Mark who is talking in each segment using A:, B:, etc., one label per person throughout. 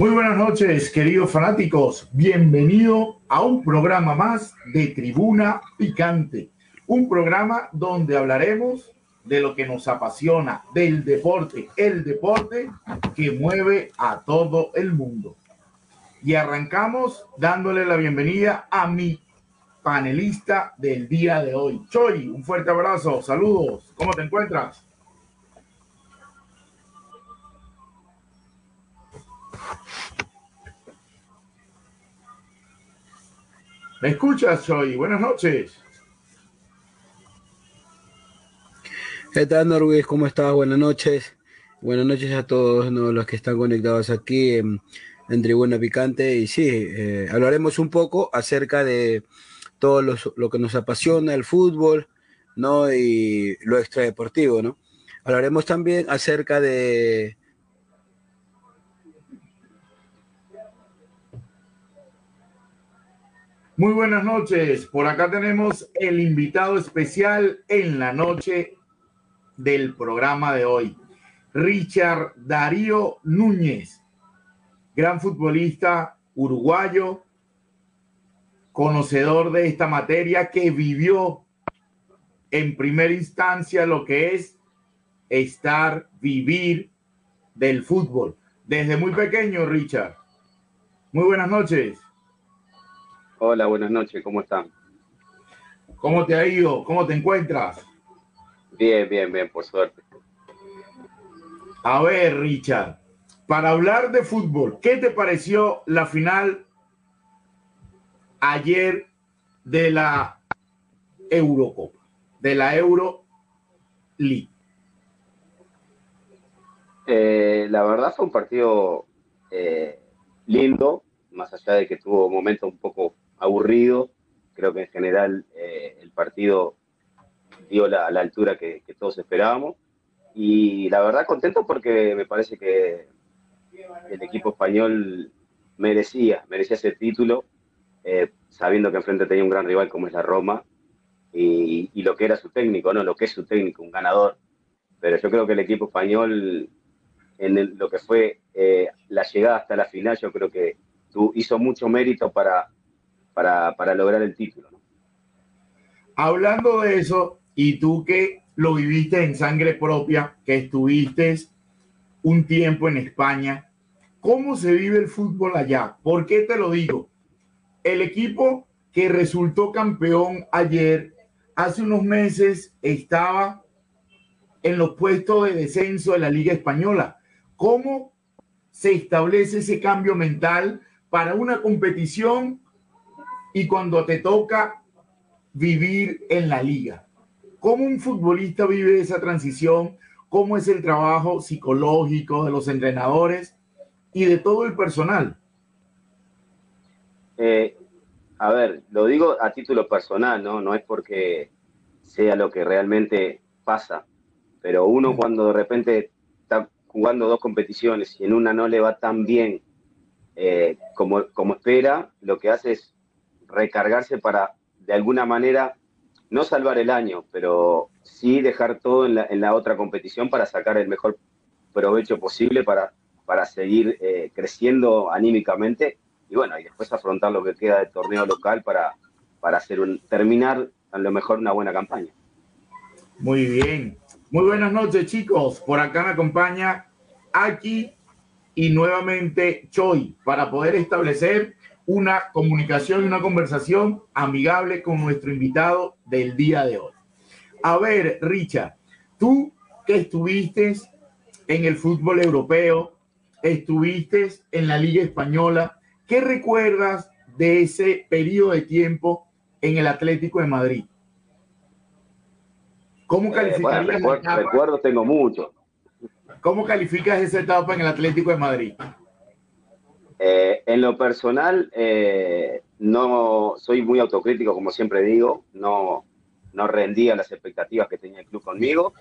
A: Muy buenas noches, queridos fanáticos. Bienvenido a un programa más de Tribuna Picante, un programa donde hablaremos de lo que nos apasiona, del deporte, el deporte que mueve a todo el mundo. Y arrancamos dándole la bienvenida a mi panelista del día de hoy. Choy, un fuerte abrazo, saludos, ¿cómo te encuentras? ¿Me escuchas, Choy? Buenas noches.
B: ¿Qué tal, Norwis? ¿Cómo estás? Buenas noches. Buenas noches a todos los que están conectados aquí en, en Tribuna Picante. Y sí, eh, hablaremos un poco acerca de todo los- lo que nos apasiona, el fútbol, ¿no? Y lo extradeportivo, ¿no? Hablaremos también acerca de,
A: Muy buenas noches. Por acá tenemos el invitado especial en la noche del programa de hoy. Richard Darío Núñez, gran futbolista uruguayo, conocedor de esta materia que vivió en primera instancia lo que es estar, vivir del fútbol. Desde muy pequeño, Richard. Muy buenas noches.
C: Hola, buenas noches, ¿cómo están?
A: ¿Cómo te ha ido? ¿Cómo te encuentras?
C: Bien, bien, bien, por suerte.
A: A ver, Richard, para hablar de fútbol, ¿qué te pareció la final ayer de la Eurocopa, de la Euro League?
C: Eh, la verdad fue un partido eh, lindo, más allá de que tuvo momentos un poco aburridos. Creo que en general eh, el partido dio la, altura que, todos esperábamos. Y la verdad contento porque me parece que el equipo español merecía, merecía ese título, eh, sabiendo que enfrente tenía un gran rival como es la Roma y, lo que era su técnico, ¿no? Lo que es su técnico, un ganador. Pero yo creo que el equipo español, en lo que fue eh, la llegada hasta la final, yo creo que hizo mucho mérito para, para, para lograr el título. ¿no?
A: Hablando de eso, y tú que lo viviste en sangre propia, que estuviste un tiempo en España, ¿cómo se vive el fútbol allá? ¿Por qué te lo digo? El equipo que resultó campeón ayer, hace unos meses estaba en los puestos de descenso de la Liga Española. ¿Cómo se establece ese cambio mental para una competición y cuando te toca vivir en la liga? ¿Cómo un futbolista vive esa transición? ¿Cómo es el trabajo psicológico de los entrenadores y de todo el personal?
C: Eh, a ver, lo digo a título personal, ¿no? No es porque sea lo que realmente pasa, pero uno cuando de repente está jugando dos competiciones y en una no le va tan bien eh, como, como espera, lo que hace es recargarse para, de alguna manera, no salvar el año, pero sí dejar todo en la, en la otra competición para sacar el mejor provecho posible para, para seguir eh, creciendo anímicamente y bueno, y después afrontar lo que queda del torneo local para, para hacer un, terminar a lo mejor una buena campaña.
A: Muy bien. Muy buenas noches, chicos. Por acá me acompaña Aki y nuevamente Choi para poder establecer una comunicación y una conversación amigable con nuestro invitado del día de hoy. A ver, Richard, tú que estuviste en el fútbol europeo, estuviste en la Liga Española, ¿qué recuerdas de ese periodo de tiempo en el Atlético de Madrid?
C: ¿Cómo eh, calificarías recuerdos tengo mucho.
A: ¿Cómo calificas esa etapa en el Atlético de Madrid?
C: Eh, en lo personal, eh, no soy muy autocrítico, como siempre digo, no, no rendía las expectativas que tenía el club conmigo.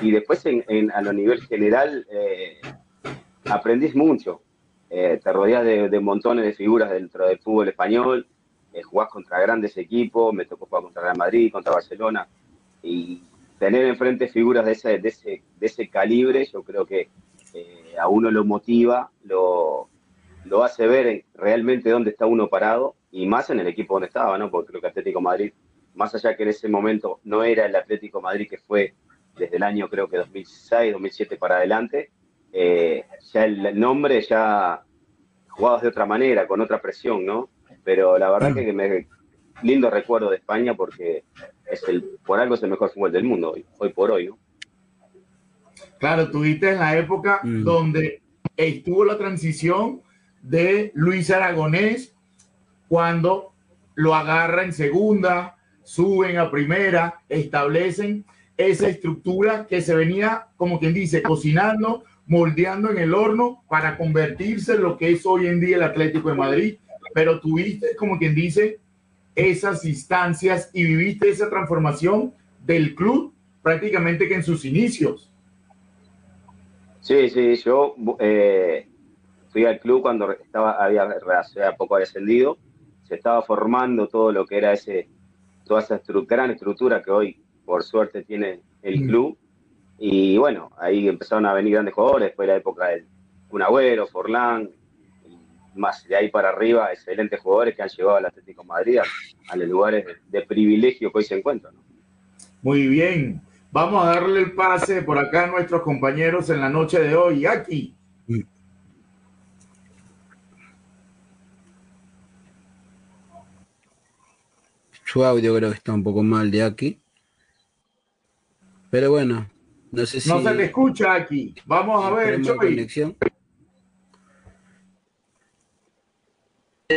C: Y después, en, a lo nivel general, eh, aprendís mucho. te rodeas de, montones de figuras dentro del fútbol español, jugás contra grandes equipos, me tocó jugar contra Real Madrid, contra Barcelona, y tener enfrente figuras de ese, de ese, de ese calibre, yo creo que a uno lo motiva, lo, lo hace ver realmente dónde está uno parado y más en el equipo donde estaba, ¿no? Porque creo que Atlético Madrid, más allá que en ese momento no era el Atlético Madrid que fue desde el año creo que 2006, 2007 para adelante, eh, ya el nombre ya jugabas de otra manera, con otra presión, ¿no? Pero la verdad que me lindo recuerdo de España porque es el, por algo es el mejor fútbol del mundo hoy, hoy por hoy, ¿no?
A: Claro, tuviste en la época mm. donde estuvo la transición de Luis Aragonés cuando lo agarra en segunda, suben a primera, establecen esa estructura que se venía, como quien dice, cocinando, moldeando en el horno para convertirse en lo que es hoy en día el Atlético de Madrid. Pero tuviste, como quien dice, esas instancias y viviste esa transformación del club prácticamente que en sus inicios.
C: Sí, sí, yo eh, fui al club cuando estaba, había, poco había ascendido, se estaba formando todo lo que era ese, toda esa gran estructura que hoy, por suerte, tiene el mm. club. Y bueno, ahí empezaron a venir grandes jugadores, de la época del Cunagüero, Forlán, más de ahí para arriba, excelentes jugadores que han llevado al Atlético Madrid a, los lugares de, privilegio que hoy se encuentran.
A: Muy bien, vamos a darle el pase por acá a nuestros compañeros en la noche de hoy. Aquí,
B: Su audio creo que está un poco mal de aquí. Pero bueno, no sé si.
A: No se le escucha aquí. Vamos a ver, Conexión.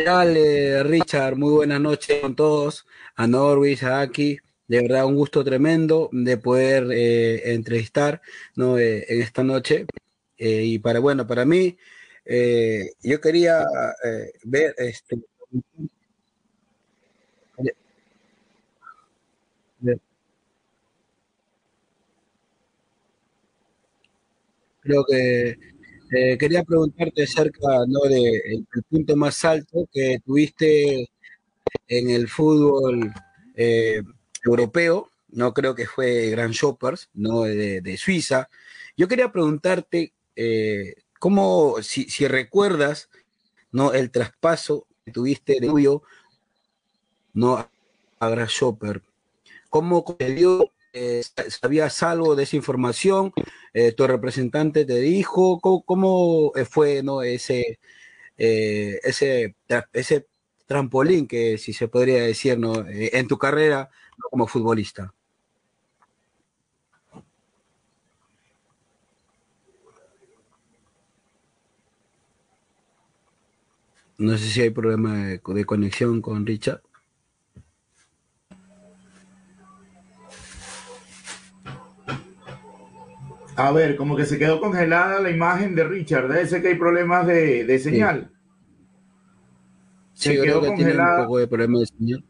B: Dale, Richard, muy buenas noches con todos. A Norwich, a Aki. De verdad, un gusto tremendo de poder eh, entrevistar ¿no? Eh, en esta noche. Eh, y para, bueno, para mí, yo quería ver este, Creo que eh, quería preguntarte acerca ¿no? de el, punto más alto que tuviste en el fútbol eh, europeo. No creo que fue Grand Shoppers, no de, Suiza. Yo quería preguntarte eh, cómo, si, recuerdas, no el traspaso que tuviste de tuyo, no a Grand Shopper ¿Cómo dio? Eh, ¿Sabías algo de esa información? Eh, ¿Tu representante te dijo? ¿Cómo, eh, fue ¿no? ese, ese, ese trampolín que, si se podría decir, ¿no? en tu carrera como futbolista? No sé si hay problema de conexión con Richard.
A: A ver, como que se quedó congelada la imagen de Richard. Debe ser que hay problemas de, señal.
B: Sí, se quedó congelada. un poco de problemas de señal.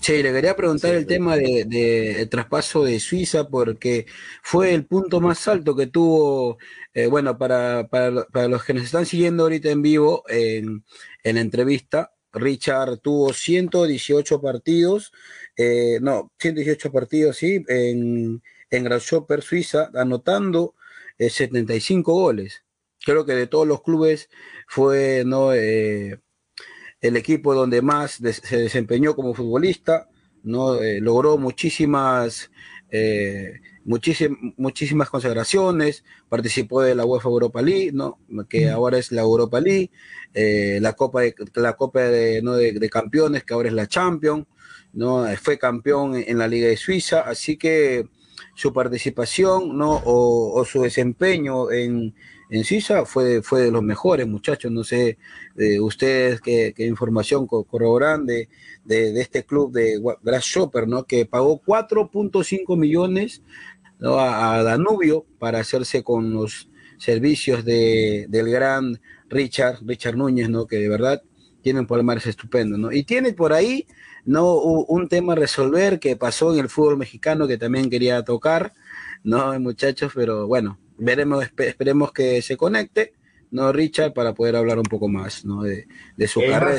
B: Sí, le quería preguntar el tema de, traspaso de Suiza porque fue el punto más alto que tuvo, eh, bueno, para, para, los que nos están siguiendo ahorita en vivo en, en la entrevista, Richard tuvo 118 partidos, eh, no, 118 partidos, sí, en, en Grasshopper, Suiza, anotando 75 eh, goles. Creo que de todos los clubes fue ¿no? Eh, el equipo donde más se desempeñó como futbolista, ¿no? logró muchísimas eh, muchísimas consagraciones, participó de la UEFA Europa League, ¿no? que ahora es la Europa League, eh, la Copa, de, la Copa de, ¿no? de, Campeones, que ahora es la Champions, ¿no? fue campeón en la Liga de Suiza, así que su participación ¿no? o, su desempeño en, en Suiza fue, fue de los mejores, muchachos. No sé eh, ustedes qué, información corroboran de, de, este club de Grasshopper, ¿no? que pagó 4.5 millones a, Danubio para hacerse con los servicios de, del gran Richard, Richard Núñez, ¿no? que de verdad tiene un palmarés estupendo. ¿no? Y tiene por ahí ¿no? un tema a resolver que pasó en el fútbol mexicano que también quería tocar, ¿no, muchachos? Pero bueno, veremos, esperemos que se conecte, ¿no, Richard? Para poder hablar un poco más, ¿no? De, su carrera.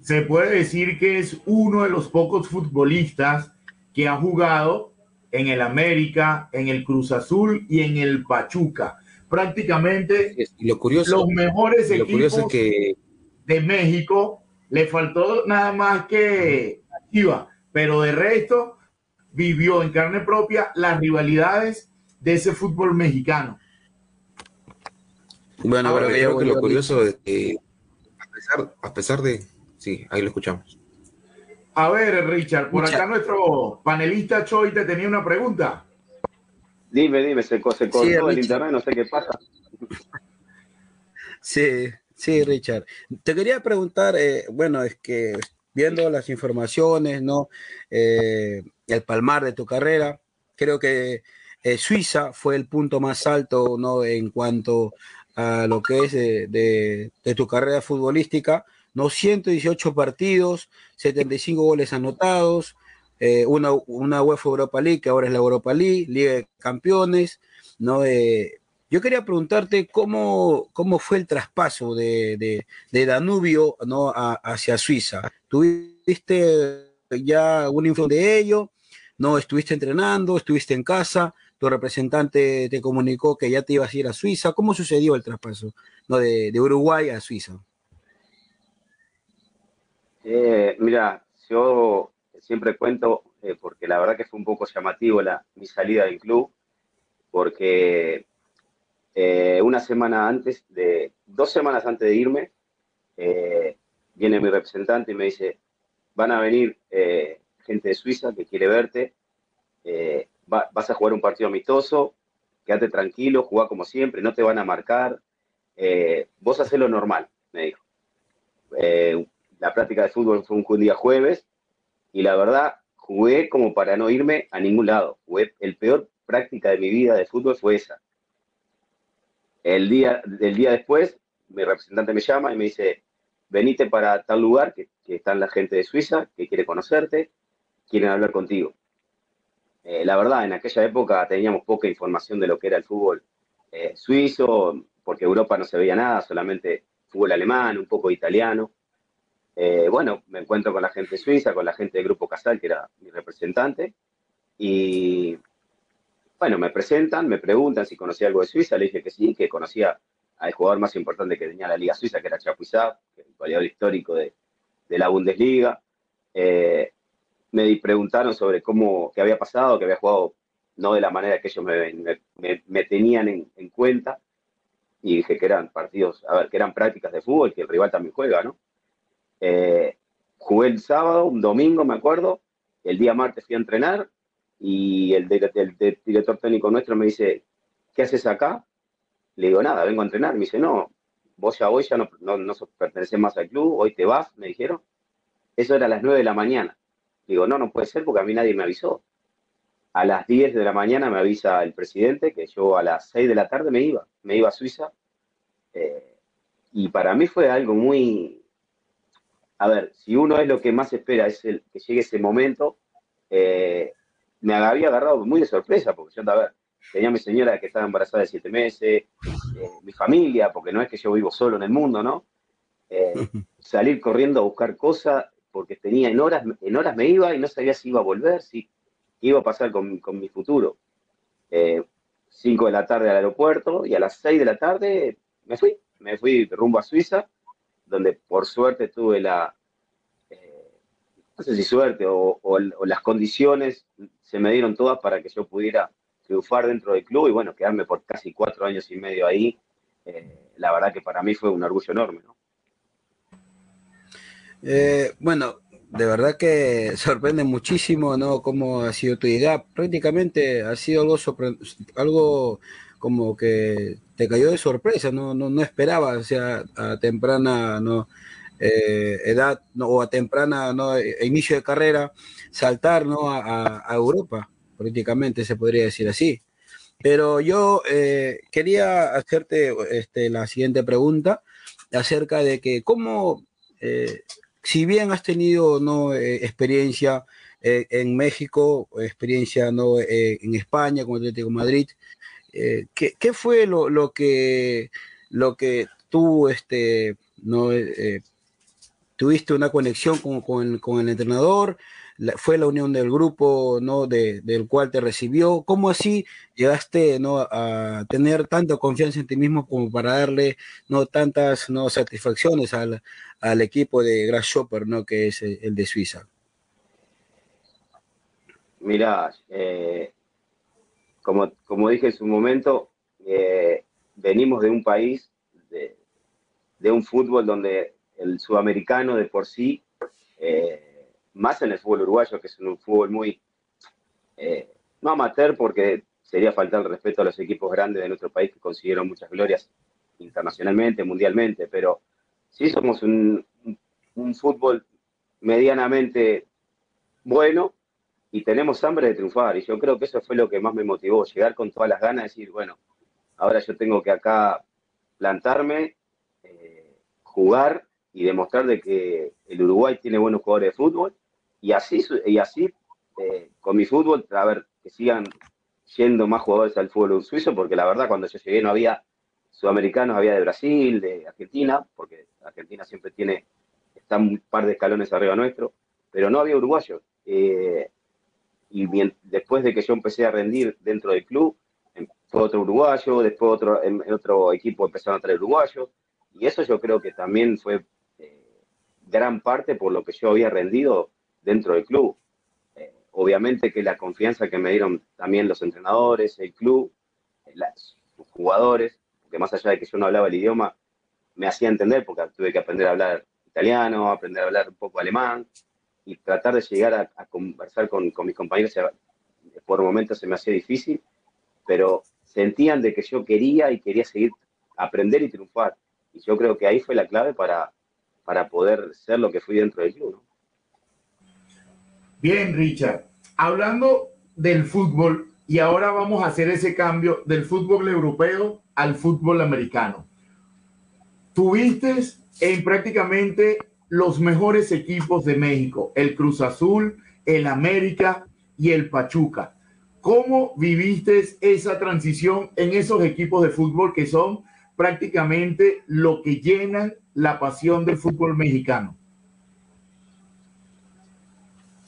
A: se puede decir que es uno de los pocos futbolistas que ha jugado en el América, en el Cruz Azul y en el Pachuca. Prácticamente
D: lo curioso,
A: los mejores equipos que... de México. Le faltó nada más que activa, pero de resto vivió en carne propia las rivalidades de ese fútbol mexicano.
D: Bueno, Ahora, creo que lo curioso es que a pesar, de... Sí, ahí lo escuchamos.
A: A ver, Richard, por acá nuestro panelista Choi te tenía una pregunta.
C: Dime, dime, se, se cortó el internet, no sé qué pasa.
B: Sí, sí, Richard. Te quería preguntar, eh, bueno, es que viendo las informaciones, ¿no? Eh, el palmar de tu carrera, creo que eh, Suiza fue el punto más alto ¿no? en cuanto a lo que es de, tu carrera futbolística. ¿no? 118 partidos, 75 goles anotados, eh, una, UEFA Europa League, que ahora es la Europa League, Liga de Campeones. ¿no? Eh, yo quería preguntarte cómo, cómo fue el traspaso de, Danubio ¿no? hacia Suiza. ¿Tuviste ya un info de ello? ¿No estuviste entrenando? ¿Estuviste en casa? Tu representante te comunicó que ya te ibas a ir a Suiza. ¿Cómo sucedió el traspaso no, de, Uruguay a Suiza?
C: Eh, mira, yo siempre cuento, eh, porque la verdad que fue un poco llamativo la, mi salida del club, porque eh, una semana antes, de dos semanas antes de irme, viene mi representante y me dice, van a venir gente de Suiza que quiere verte, vas a jugar un partido amistoso, quédate tranquilo, jugá como siempre, no te van a marcar, eh, vos hacés lo normal, me dijo. Eh, la práctica de fútbol fue un día jueves y la verdad jugué como para no irme a ningún lado. Jugué, el peor práctica de mi vida de fútbol fue esa. El día, el día después, mi representante me llama y me dice, venite para tal lugar, que, que están la gente de Suiza, que quiere conocerte, quieren hablar contigo. Eh, la verdad, en aquella época teníamos poca información de lo que era el fútbol eh, suizo, porque Europa no se veía nada, solamente fútbol alemán, un poco italiano. Eh, bueno, me encuentro con la gente suiza, con la gente del Grupo Casal, que era mi representante, y bueno, me presentan, me preguntan si conocía algo de Suiza, le dije que sí, que conocía al jugador más importante que tenía la Liga Suiza, que era Chapuisat, el goleador histórico de, de la Bundesliga. Me preguntaron sobre cómo, qué había pasado, que había jugado no de la manera que ellos me, tenían en, cuenta, y dije que eran partidos, a ver, que eran prácticas de fútbol, que el rival también juega, ¿no? Eh, jugué el sábado, un domingo, me acuerdo, el día martes fui a entrenar, y el, director técnico nuestro me dice, ¿qué haces acá? Le digo, nada, vengo a entrenar. Me dice, no, vos ya hoy ya no, no, no perteneces más al club, hoy te vas, me dijeron. Eso era a las 9 de la mañana. Digo, no, no puede ser porque a mí nadie me avisó. A las 10 de la mañana me avisa el presidente que yo a las 6 de la tarde me iba, me iba a Suiza. Eh, y para mí fue algo muy... A ver, si uno es lo que más espera, es el que llegue ese momento, eh, me había agarrado muy de sorpresa, porque yo, a ver, tenía mi señora que estaba embarazada de siete meses, eh, mi familia, porque no es que yo vivo solo en el mundo, ¿no? salir corriendo a buscar cosas, porque tenía en horas, en horas me iba y no sabía si iba a volver, si iba a pasar con, mi futuro. Eh, cinco de la tarde al aeropuerto y a las seis de la tarde me fui, me fui rumbo a Suiza, donde por suerte tuve la, eh, no sé si suerte o, las condiciones se me dieron todas para que yo pudiera triunfar dentro del club y bueno, quedarme por casi cuatro años y medio ahí, eh, la verdad que para mí fue un orgullo enorme, ¿no?
B: Eh, bueno, de verdad que sorprende muchísimo, ¿no? Cómo ha sido tu idea. Prácticamente ha sido algo, algo como que te cayó de sorpresa, no, no, no esperabas, o sea, a temprana. Eh, edad o a temprana e inicio de carrera saltar ¿no? a, Europa, prácticamente se podría decir así. Pero yo eh, quería hacerte este, la siguiente pregunta acerca de que cómo, eh, si bien has tenido ¿no? experiencia en México, experiencia ¿no? en España con Atlético Madrid, ¿qué, ¿qué, fue lo, lo, que, lo que tú este, no, tuviste una conexión con, el entrenador, fue la unión del grupo ¿no? del cual te recibió. ¿Cómo así llegaste ¿no? a tener tanta confianza en ti mismo como para darle ¿no? tantas ¿no? satisfacciones al, equipo de Grasshopper, ¿no? que es el de Suiza?
C: Mira, eh, como, como dije en su momento, eh, venimos de un país, de, de un fútbol donde el sudamericano de por sí, eh, más en el fútbol uruguayo, que es un fútbol muy, eh, no amateur, porque sería faltar el respeto a los equipos grandes de nuestro país que consiguieron muchas glorias internacionalmente, mundialmente, pero sí somos un, un fútbol medianamente bueno y tenemos hambre de triunfar. Y yo creo que eso fue lo que más me motivó, llegar con todas las ganas, de decir, bueno, ahora yo tengo que acá plantarme, eh, jugar y demostrar de que el Uruguay tiene buenos jugadores de fútbol y así, y así eh, con mi fútbol, a ver, que sigan yendo más jugadores al fútbol suizo, porque la verdad cuando yo llegué no había sudamericanos, había de Brasil, de Argentina, porque Argentina siempre tiene, está un par de escalones arriba nuestro, pero no había uruguayos. Eh, y bien, después de que yo empecé a rendir dentro del club, em, fue otro uruguayo, después otro, en, otro equipo empezaron a traer uruguayos, y eso yo creo que también fue gran parte por lo que yo había rendido dentro del club. Eh, obviamente que la confianza que me dieron también los entrenadores, el club, los jugadores, que más allá de que yo no hablaba el idioma, me hacía entender porque tuve que aprender a hablar italiano, aprender a hablar un poco alemán y tratar de llegar a, conversar con, con, mis compañeros. Por momentos se me hacía difícil, pero sentían de que yo quería y quería seguir aprender y triunfar. Y yo creo que ahí fue la clave para, para poder ser lo que fui dentro del club.
A: Bien, Richard. Hablando del fútbol, y ahora vamos a hacer ese cambio del fútbol europeo al fútbol americano. Tuviste en prácticamente los mejores equipos de México, el Cruz Azul, el América y el Pachuca. ¿Cómo viviste esa transición en esos equipos de fútbol que son prácticamente lo que llenan la pasión del fútbol mexicano?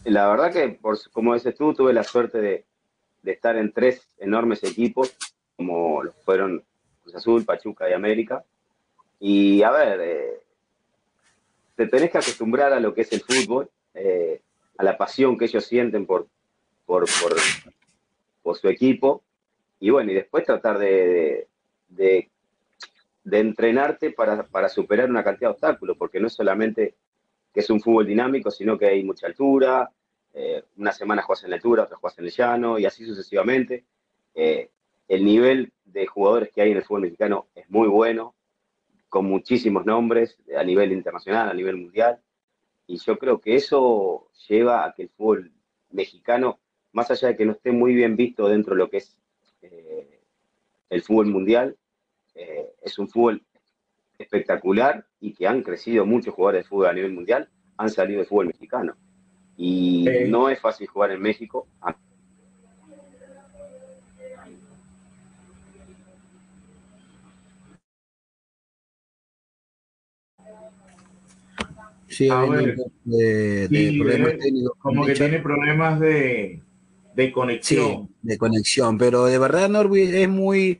C: La verdad que, por, como dices tú, tuve la suerte de, estar en tres enormes equipos, como fueron Cruz Azul, Pachuca y América. Y a ver, eh, te tenés que acostumbrar a lo que es el fútbol, eh, a la pasión que ellos sienten por, por, por, su equipo. Y bueno, y después tratar de, de de entrenarte para, superar una cantidad de obstáculos, porque no es solamente que es un fútbol dinámico, sino que hay mucha altura, eh, una semana juegas en la altura, otra juegas en el llano, y así sucesivamente. Eh, el nivel de jugadores que hay en el fútbol mexicano es muy bueno, con muchísimos nombres a nivel internacional, a nivel mundial, y yo creo que eso lleva a que el fútbol mexicano, más allá de que no esté muy bien visto dentro de lo que es eh, el fútbol mundial, eh, es un fútbol espectacular y que han crecido muchos jugadores de fútbol a nivel mundial, han salido del fútbol mexicano. Y no es fácil jugar en México.
A: Sí, como que tiene problemas de, conexión.
B: de conexión, pero de verdad Norwich es muy,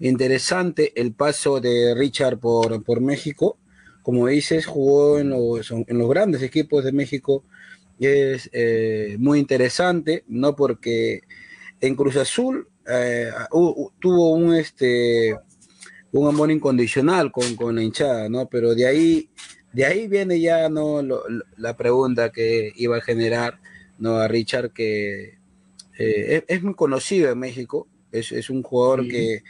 B: interesante el paso de Richard por, por México. Como dices, jugó en los, en los grandes equipos de México, es eh, muy interesante, ¿no? Porque en Cruz Azul eh, tuvo un, este, un amor incondicional con, con, la hinchada, ¿no? Pero de ahí, de ahí viene ya, ¿no? la pregunta que iba a generar, ¿no? A Richard, que eh, es, muy conocido en México, es, es un jugador que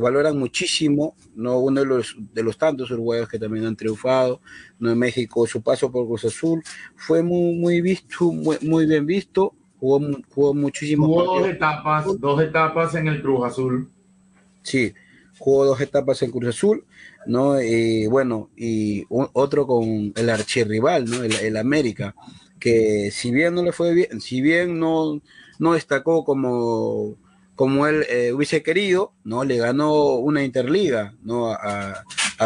B: valoran muchísimo, ¿no? Uno de los, de los tantos uruguayos que también han triunfado, ¿no? En México, su paso por Cruz Azul fue muy, muy visto, muy, muy bien visto, jugó, jugó muchísimo.
A: Jugó dos etapas, dos etapas en el Cruz Azul.
B: Sí, jugó dos etapas en Cruz Azul, ¿no? Y bueno, y otro con el archirrival, ¿no? El, el, América, que si bien no le fue bien, si bien no, no destacó como como él eh, hubiese querido, ¿no? Le ganó una Interliga, ¿no? A,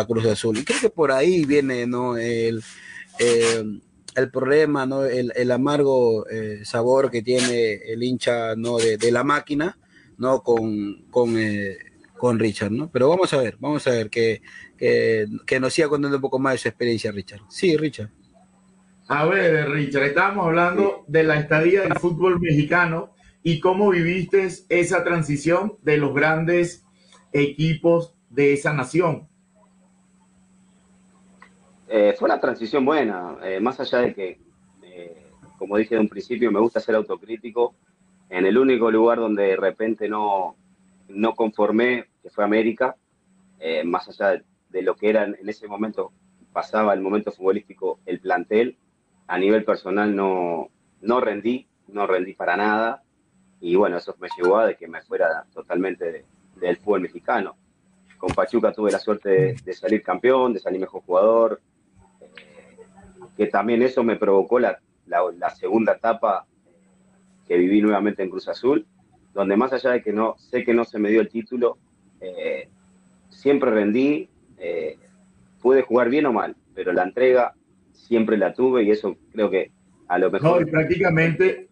B: Cruz Azul. Y creo que por ahí viene, ¿no? El, eh, el problema, ¿no? El, amargo eh, sabor que tiene el hincha, ¿no? De, la máquina, ¿no? Con, con, con, Richard, ¿no? Pero vamos a ver, vamos a ver que, que, que nos siga contando un poco más de su experiencia, Richard. Sí, Richard.
A: A ver, Richard, estábamos hablando de la estadía del fútbol mexicano y cómo viviste esa transición de los grandes equipos de esa nación.
C: Eh, fue una transición buena, eh, más allá de que, eh, como dije de un principio, me gusta ser autocrítico. En el único lugar donde de repente no, no conformé, que fue América, más allá de, lo que era en ese momento, pasaba el momento futbolístico, el plantel, a nivel personal no, no rendí, no rendí para nada y bueno, eso me llevó a de que me fuera totalmente del fútbol mexicano. Con Pachuca tuve la suerte de, salir campeón, de salir mejor jugador, eh, que también eso me provocó la, la, segunda etapa eh, que viví nuevamente en Cruz Azul, donde más allá de que no sé que no se me dio el título, eh, siempre rendí, pude jugar bien o mal, pero la entrega siempre la tuve y eso creo que a lo mejor...
A: No, y prácticamente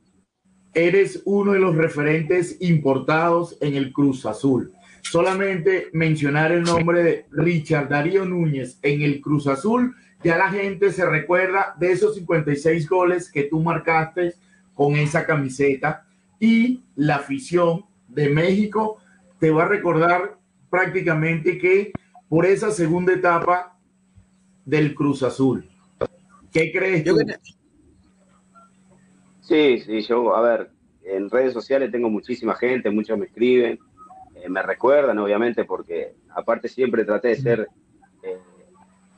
A: eres uno de los referentes importados en el Cruz Azul. Solamente mencionar el nombre de Richard Darío Núñez en el Cruz Azul, ya la gente se recuerda de esos 56 goles que tú marcaste con esa camiseta y la afición de México te va a recordar prácticamente que por esa segunda etapa del Cruz Azul. ¿Qué crees tú?
C: Sí, sí, yo, a ver, en redes sociales tengo muchísima gente, muchos me escriben, eh, me recuerdan, obviamente, porque aparte siempre traté de ser, eh,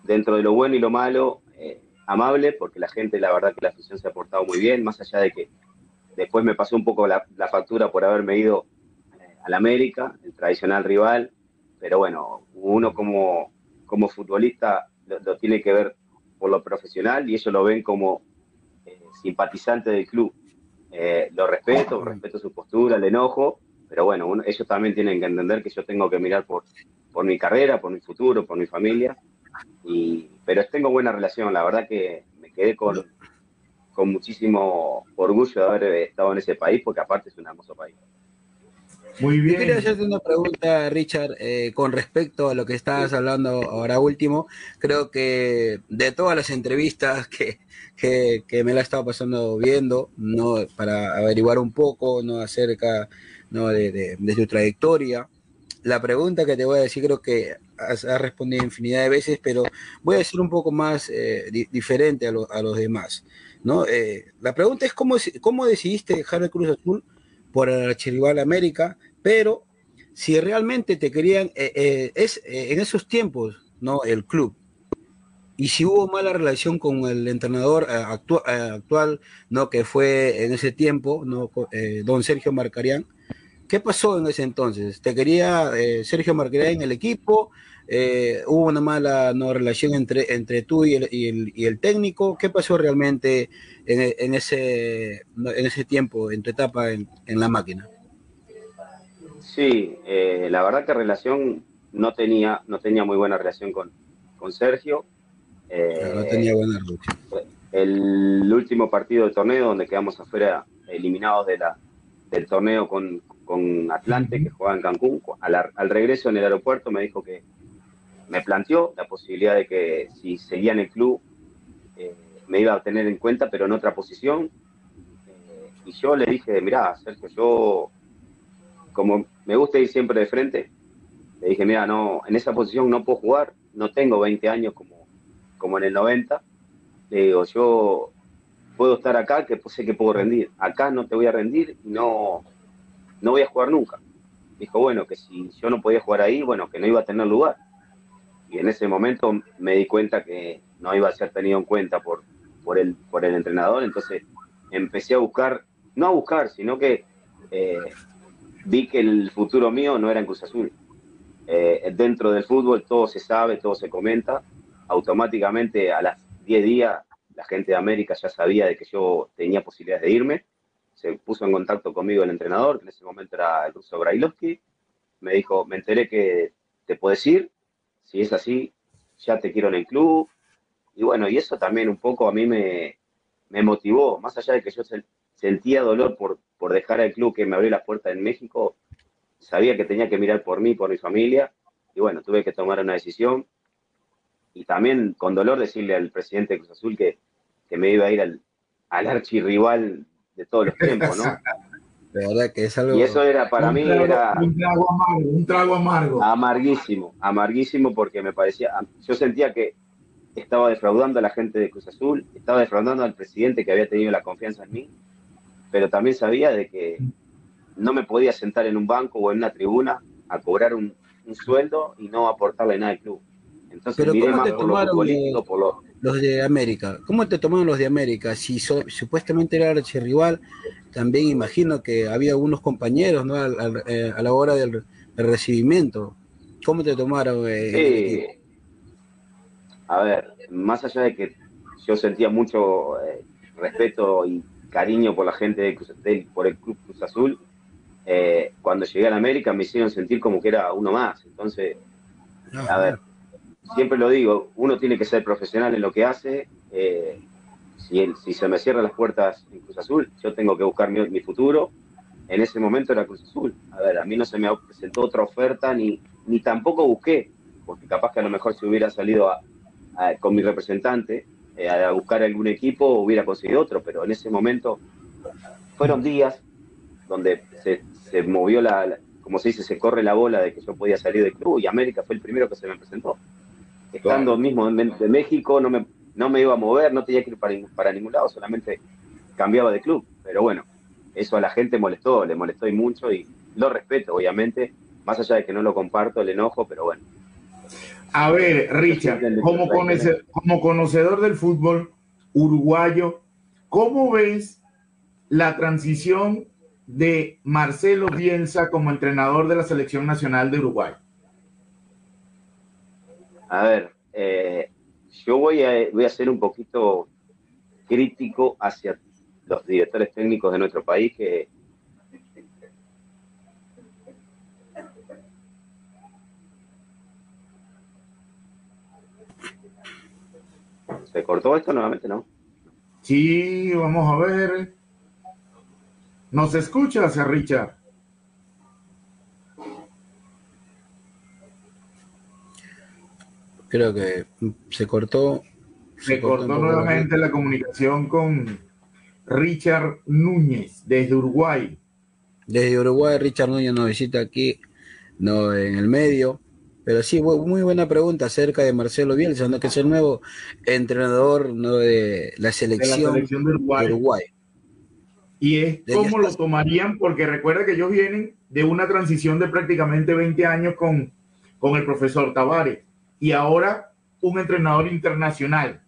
C: dentro de lo bueno y lo malo, eh, amable, porque la gente, la verdad que la afición se ha portado muy bien, más allá de que después me pasó un poco la, factura por haberme ido al América, el tradicional rival, pero bueno, uno como, como futbolista lo tiene que ver por lo profesional y ellos lo ven como simpatizante del club. Eh, lo respeto, respeto su postura, el enojo, pero bueno, ellos también tienen que entender que yo tengo que mirar por, por mi carrera, por mi futuro, por mi familia. Y, pero tengo buena relación, la verdad que me quedé con, con muchísimo orgullo de haber estado en ese país, porque aparte es un hermoso país.
B: Muy bien. Yo quería hacerte una pregunta, Richard, eh, con respecto a lo que estabas hablando ahora último. Creo que de todas las entrevistas que, que, me la he estado pasando viendo, ¿no? Para averiguar un poco, ¿no? Acerca, ¿no? De, de, su trayectoria. La pregunta que te voy a decir creo que has, respondido infinidad de veces, pero voy a ser un poco más eh, diferente a, a, los demás, ¿no? Eh, la pregunta es cómo, cómo decidiste dejar el Cruz Azul por el archirrival América, pero si realmente te querían, eh, eh, es eh, en esos tiempos, ¿no? El club. Y si hubo mala relación con el entrenador actual, ¿no? Que fue en ese tiempo, ¿no? don Sergio Marcarián. ¿Qué pasó en ese entonces? ¿Te quería Sergio Marcarián en el equipo? ¿Hubo una mala no, relación entre, entre tú y el, y el, técnico? ¿Qué pasó realmente en, ese, en ese tiempo, en tu etapa en la máquina?
C: Sí, eh, la verdad que relación no tenía, no tenía muy buena relación con, con Sergio.
B: Eh, no tenía buena relación.
C: El último partido del torneo donde quedamos afuera eliminados de la, del torneo con, con Atlante, que jugaba en Cancún, al, al, regreso en el aeropuerto me dijo que me planteó la posibilidad de que si seguía en el club, eh, me iba a tener en cuenta, pero en otra posición. Eh, y yo le dije, mirá, Sergio, yo, como me gusta ir siempre de frente, le dije, mira, no, en esa posición no puedo jugar, no tengo 20 años como, como en el 90. Le digo, yo puedo estar acá, que sé que puedo rendir. Acá no te voy a rendir no, no voy a jugar nunca. Dijo, bueno, que si yo no podía jugar ahí, bueno, que no iba a tener lugar. Y en ese momento me di cuenta que no iba a ser tenido en cuenta por, por, el, por el entrenador, entonces empecé a buscar, no a buscar, sino que eh, vi que el futuro mío no era en Cruz Azul. Eh, dentro del fútbol todo se sabe, todo se comenta, automáticamente a las 10 días la gente de América ya sabía de que yo tenía posibilidades de irme, se puso en contacto conmigo el entrenador, que en ese momento era el ruso Brailovsky, me dijo, me enteré que te puedes ir, si es así, ya te quiero en el club, y bueno, y eso también un poco a mí me, me motivó, más allá de que yo sentía dolor por, por dejar el club que me abrió la puerta en México, sabía que tenía que mirar por mí, por mi familia, y bueno, tuve que tomar una decisión, y también con dolor decirle al presidente de Cruz Azul que, que me iba a ir al, al archirrival de todos los tiempos, ¿no?
B: De verdad que es algo...
C: Y eso era para
A: Un
C: mí,
A: trago-
C: era
A: Un trago amargo, un trago amargo.
C: amarguísimo, amarguísimo porque me parecía, yo sentía que estaba defraudando a la gente de Cruz Azul, estaba defraudando al presidente que había tenido la confianza en mí, pero también sabía de que no me podía sentar en un banco o en una tribuna a cobrar un, un sueldo y no aportarle nada al club. Entonces
B: Pero
C: miré
B: ¿cómo
C: más por lo
B: eh,
C: por lo...
B: Los de América. ¿Cómo te tomaron los de América? Si so- supuestamente era archirrival, también imagino que había algunos compañeros ¿no? Al- al- eh, a la hora del, del recibimiento. ¿Cómo te tomaron? eh,
C: Sí. A ver, más allá de que yo sentía mucho eh, respeto y cariño por la gente de Cruz- del- por el Club Cruz Azul, eh, cuando llegué a la América me hicieron sentir como que era uno más. Entonces, a ver, siempre lo digo, uno tiene que ser profesional en lo que hace. eh, si, el- si se me cierran las puertas en Cruz Azul, yo tengo que buscar mi, futuro. En ese momento era Cruz Azul. A ver, a mí no se me presentó otra oferta ni, ni tampoco busqué, porque capaz que a lo mejor si hubiera salido a- a- con mi representante eh, a buscar algún equipo hubiera conseguido otro, pero en ese momento fueron días donde se, se movió la, la- como se dice, se corre la bola de que yo podía salir del club y América fue el primero que se me presentó. Estando mismo en, de México, no me, no me iba a mover, no tenía que ir para, ningún- para ningún lado, solamente cambiaba de club. Pero bueno, eso a la gente molestó, le molestó y mucho y lo respeto, obviamente, más allá de que no lo comparto, el enojo, pero bueno.
A: A ver, Richard, como, conoce- como conocedor del fútbol uruguayo, ¿cómo ves la transición de Marcelo Bielsa como entrenador de la selección nacional de Uruguay?
C: A ver, eh, yo voy a, voy a ser un poquito crítico hacia los directores técnicos de nuestro país que ¿Se cortó esto nuevamente, no?
A: Sí, vamos a ver. ¿Nos escuchas, Richard?
B: Creo que se cortó.
A: Se
B: cortó
A: nuevamente la comunicación con Richard Núñez desde Uruguay.
B: Desde Uruguay, Richard Núñez nos visita aquí, no en el medio. Pero sí, muy buena pregunta acerca de Marcelo Bielsa, ¿no? que es el nuevo entrenador ¿no? de la selección,
A: selección de Uruguay.
B: de Uruguay.
A: Y es cómo lo tomarían, porque recuerda que ellos vienen de una transición de prácticamente 20 años con, con el profesor Tavares y ahora un entrenador internacional.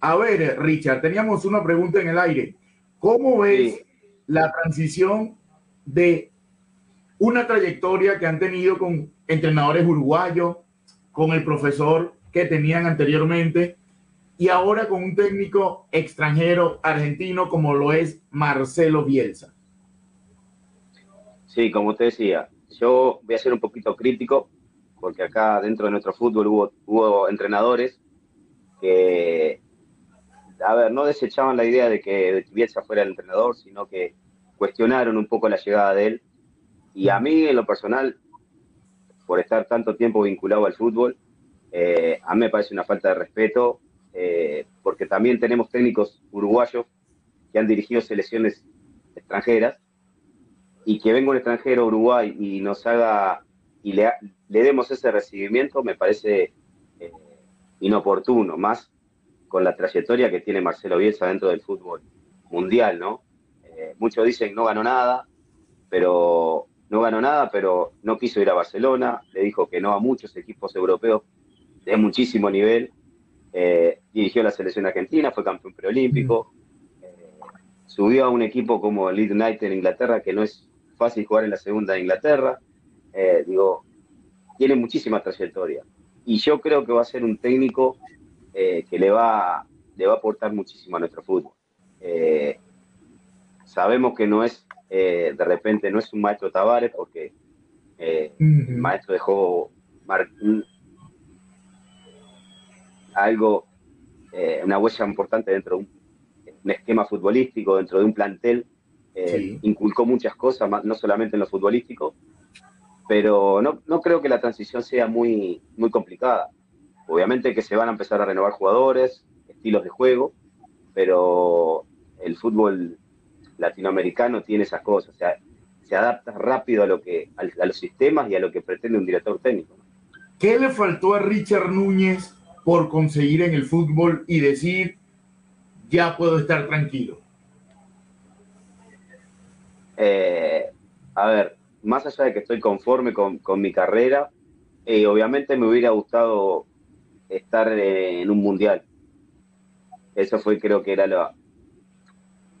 A: A ver, Richard, teníamos una pregunta en el aire. ¿Cómo ves la transición de una trayectoria que han tenido con entrenadores uruguayos, con el profesor que tenían anteriormente y ahora con un técnico extranjero argentino como lo es Marcelo Bielsa.
C: Sí, como te decía, yo voy a ser un poquito crítico, porque acá dentro de nuestro fútbol hubo, entrenadores que, a ver, no desechaban la idea de que Bielsa fuera el entrenador, sino que cuestionaron un poco la llegada de él. Y a mí, en lo personal, por estar tanto tiempo vinculado al fútbol, eh, a mí me parece una falta de respeto eh, porque también tenemos técnicos uruguayos que han dirigido selecciones extranjeras, y que venga un extranjero Uruguay y nos haga, y le, demos ese recibimiento, me parece eh, inoportuno, más con la trayectoria que tiene Marcelo Bielsa dentro del fútbol mundial, ¿no? Eh, muchos dicen no ganó nada, pero no ganó nada, pero no quiso ir a Barcelona, le dijo que no a muchos equipos europeos de muchísimo nivel, eh, dirigió la selección argentina, fue campeón preolímpico, subió a un equipo como el Leeds United en Inglaterra, que no es fácil jugar en la segunda de Inglaterra, digo, tiene muchísima trayectoria y yo creo que va a ser un técnico eh, que le va, le va a aportar muchísimo a nuestro fútbol. Eh, sabemos que no es, eh, de repente, no es un maestro Tavares, porque el maestro dejó algo, una huella importante dentro de un, esquema futbolístico, dentro de un plantel. Inculcó muchas cosas, no solamente en lo futbolístico, pero no, no creo que la transición sea muy, muy complicada. Obviamente que se van a empezar a renovar jugadores, estilos de juego, pero el fútbol latinoamericano tiene esas cosas, o sea, se adapta rápido a, lo que, a, los sistemas y a lo que pretende un director técnico.
A: ¿Qué le faltó a Richard Núñez por conseguir en el fútbol y decir, ya puedo estar tranquilo?
C: Eh, a ver, más allá de que estoy conforme con, mi carrera, eh, obviamente me hubiera gustado estar en un mundial. Eso fue, creo que era la,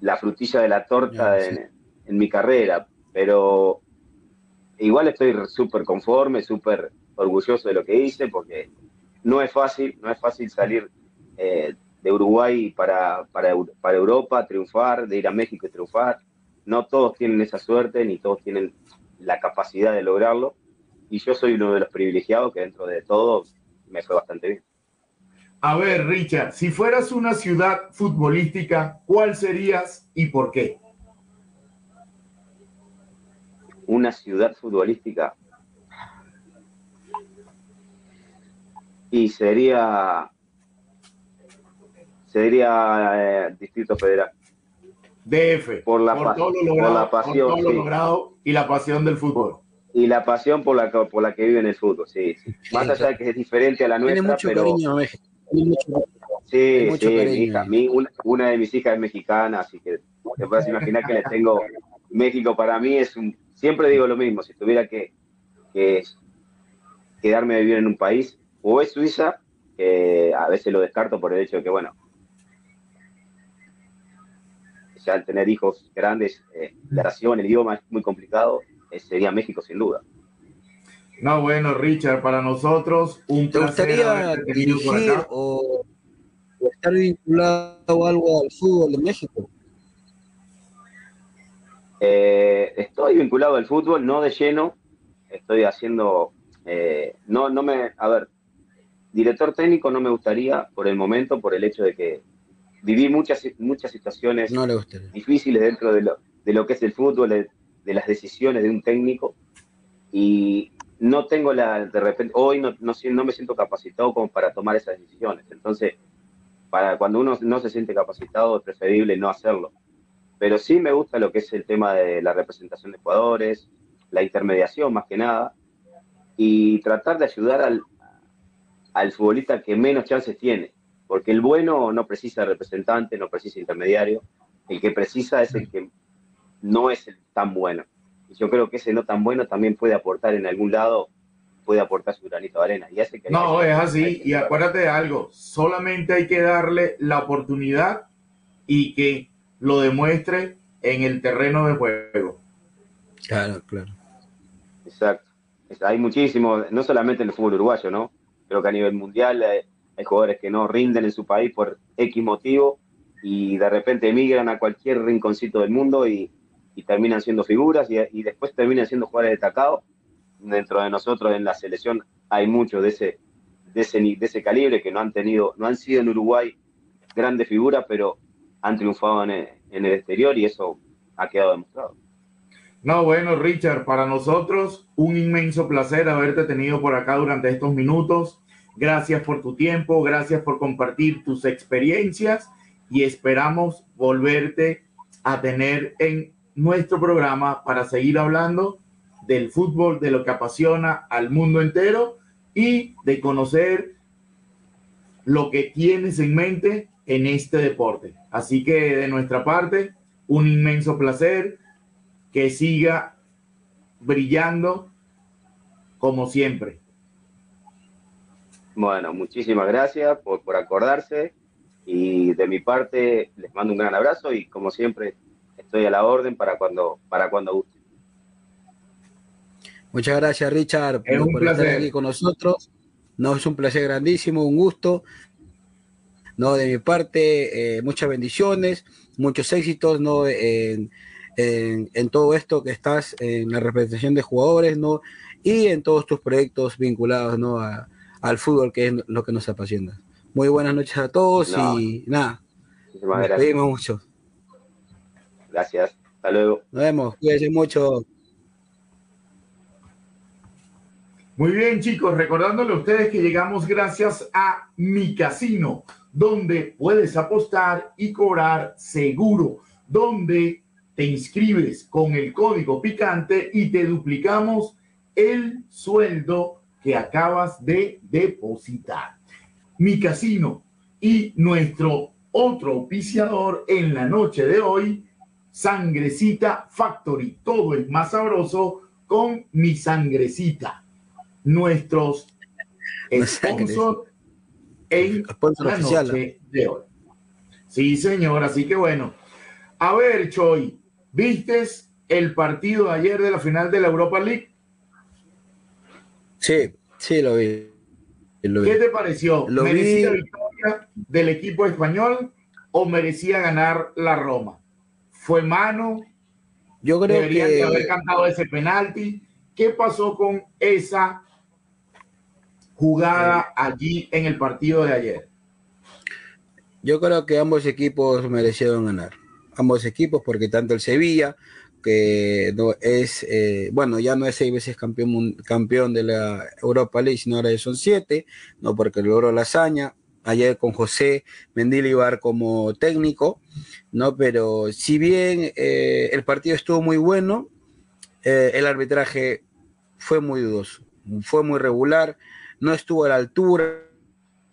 C: la frutilla de la torta en, mi carrera, pero igual estoy súper conforme, súper orgulloso de lo que hice, porque no es fácil, no es fácil salir eh, de Uruguay para, para, para Europa, triunfar, de ir a México y triunfar. No todos tienen esa suerte, ni todos tienen la capacidad de lograrlo. Y yo soy uno de los privilegiados que dentro de todo me fue bastante bien.
A: A ver, Richard, si fueras una ciudad futbolística, ¿cuál serías y por qué?
C: Una ciudad futbolística. Y sería sería eh, Distrito Federal.
A: DF.
C: Por la,
A: todo lo logrado, la pasión. Por todo lo logrado y la pasión del fútbol.
C: Y la pasión por la, por la que vive en el fútbol, sí. Más allá de que es diferente a la nuestra, Tiene mucho pero... Cariño, mucho... Sí, sí, mi hija, mi, una, de mis hijas es mexicana, así que te puedes imaginar que le tengo México para mí es un, siempre digo lo mismo, si tuviera que, que quedarme a vivir en un país, o es Suiza, que a veces lo descarto por el hecho de que, bueno, al tener hijos grandes, eh, la nación, el idioma es muy complicado, eh, sería México sin duda.
A: No, bueno, Richard, para nosotros un
B: ¿Te gustaría dirigir o, estar vinculado algo al fútbol de México?
C: Eh, estoy vinculado al fútbol, no de lleno, estoy haciendo, no, no me, a ver, director técnico no me gustaría por el momento, por el hecho de que viví muchas, muchas situaciones difíciles dentro de lo, de lo que es el fútbol, de, las decisiones de un técnico y no tengo la, de repente, hoy no, no, no, me siento capacitado como para tomar esas decisiones. Entonces, para cuando uno no se siente capacitado es preferible no hacerlo. Pero sí me gusta lo que es el tema de la representación de jugadores, la intermediación más que nada, y tratar de ayudar al, al futbolista que menos chances tiene porque el bueno no precisa representante, no precisa intermediario, el que precisa es el que no es el tan bueno. Y yo creo que ese no tan bueno también puede aportar en algún lado, puede aportar su granito de arena. Y hace que
A: no, es así. Y acuérdate de algo, solamente hay que darle la oportunidad y que lo demuestre en el terreno de juego.
B: Claro, claro.
C: Exacto. Hay muchísimo, no solamente en el fútbol uruguayo, ¿no? Creo que a nivel mundial eh, hay jugadores que no rinden en su país por X motivo y de repente emigran a cualquier rinconcito del mundo y, terminan siendo figuras y, después terminan siendo jugadores destacados. Dentro de nosotros en la selección hay muchos de ese, de ese, de ese calibre que no han tenido, no han sido en Uruguay grandes figuras, pero han triunfado en en el exterior y eso ha quedado demostrado.
A: No, bueno, Richard, para nosotros un inmenso placer haberte tenido por acá durante estos minutos Gracias por tu tiempo, gracias por compartir tus experiencias y esperamos volverte a tener en nuestro programa para seguir hablando del fútbol, de lo que apasiona al mundo entero y de conocer lo que tienes en mente en este deporte. Así que de nuestra parte, un inmenso placer que siga brillando como siempre.
C: Bueno, muchísimas gracias por, por acordarse y de mi parte les mando un gran abrazo y como siempre estoy a la orden para cuando, para cuando guste.
B: Muchas gracias Richard por estar aquí con nosotros. No, es un placer grandísimo, un gusto. No, de mi parte, eh, muchas bendiciones, muchos éxitos, ¿no? En, en, todo esto que estás en la representación de jugadores, ¿no? Y en todos tus proyectos vinculados, ¿no? Al fútbol, que es lo que nos apasiona. Muy buenas noches a todos y nada. Nos despedimos mucho.
C: Gracias. Hasta luego.
B: Nos vemos. Cuídense mucho.
A: Muy bien, chicos, recordándole a ustedes que llegamos gracias a Mi Casino, donde puedes apostar y cobrar seguro, donde te inscribes con el código picante y te duplicamos el sueldo que acabas de depositar. Mi Casino y nuestro otro auspiciador en la noche de hoy, Sangrecita Factory. Todo es más sabroso con mi sangrecita nuestros sponsors en la noche de hoy. Sí, señor, así que bueno. A ver, Choi, ¿viste el partido de ayer de la final de la Europa League?
B: Sí, sí, lo vi.
A: ¿Qué te pareció? ¿Merecía victoria del equipo español o merecía ganar la Roma? ¿Fue mano?
B: Yo creo
A: Deberían que haber cantado ese penalti. ¿Qué pasó con esa jugada allí en el partido de ayer?
B: Yo creo que ambos equipos merecieron ganar. Ambos equipos, porque tanto el Sevilla, que no es, eh, bueno, ya no es seis veces campeón, campeón de la Europa League, sino ahora son siete, no porque logró la hazaña. Ayer con José Mendilibar como técnico, ¿no? Pero si bien eh, el partido estuvo muy bueno, eh, el arbitraje fue muy dudoso, fue muy regular no estuvo a la altura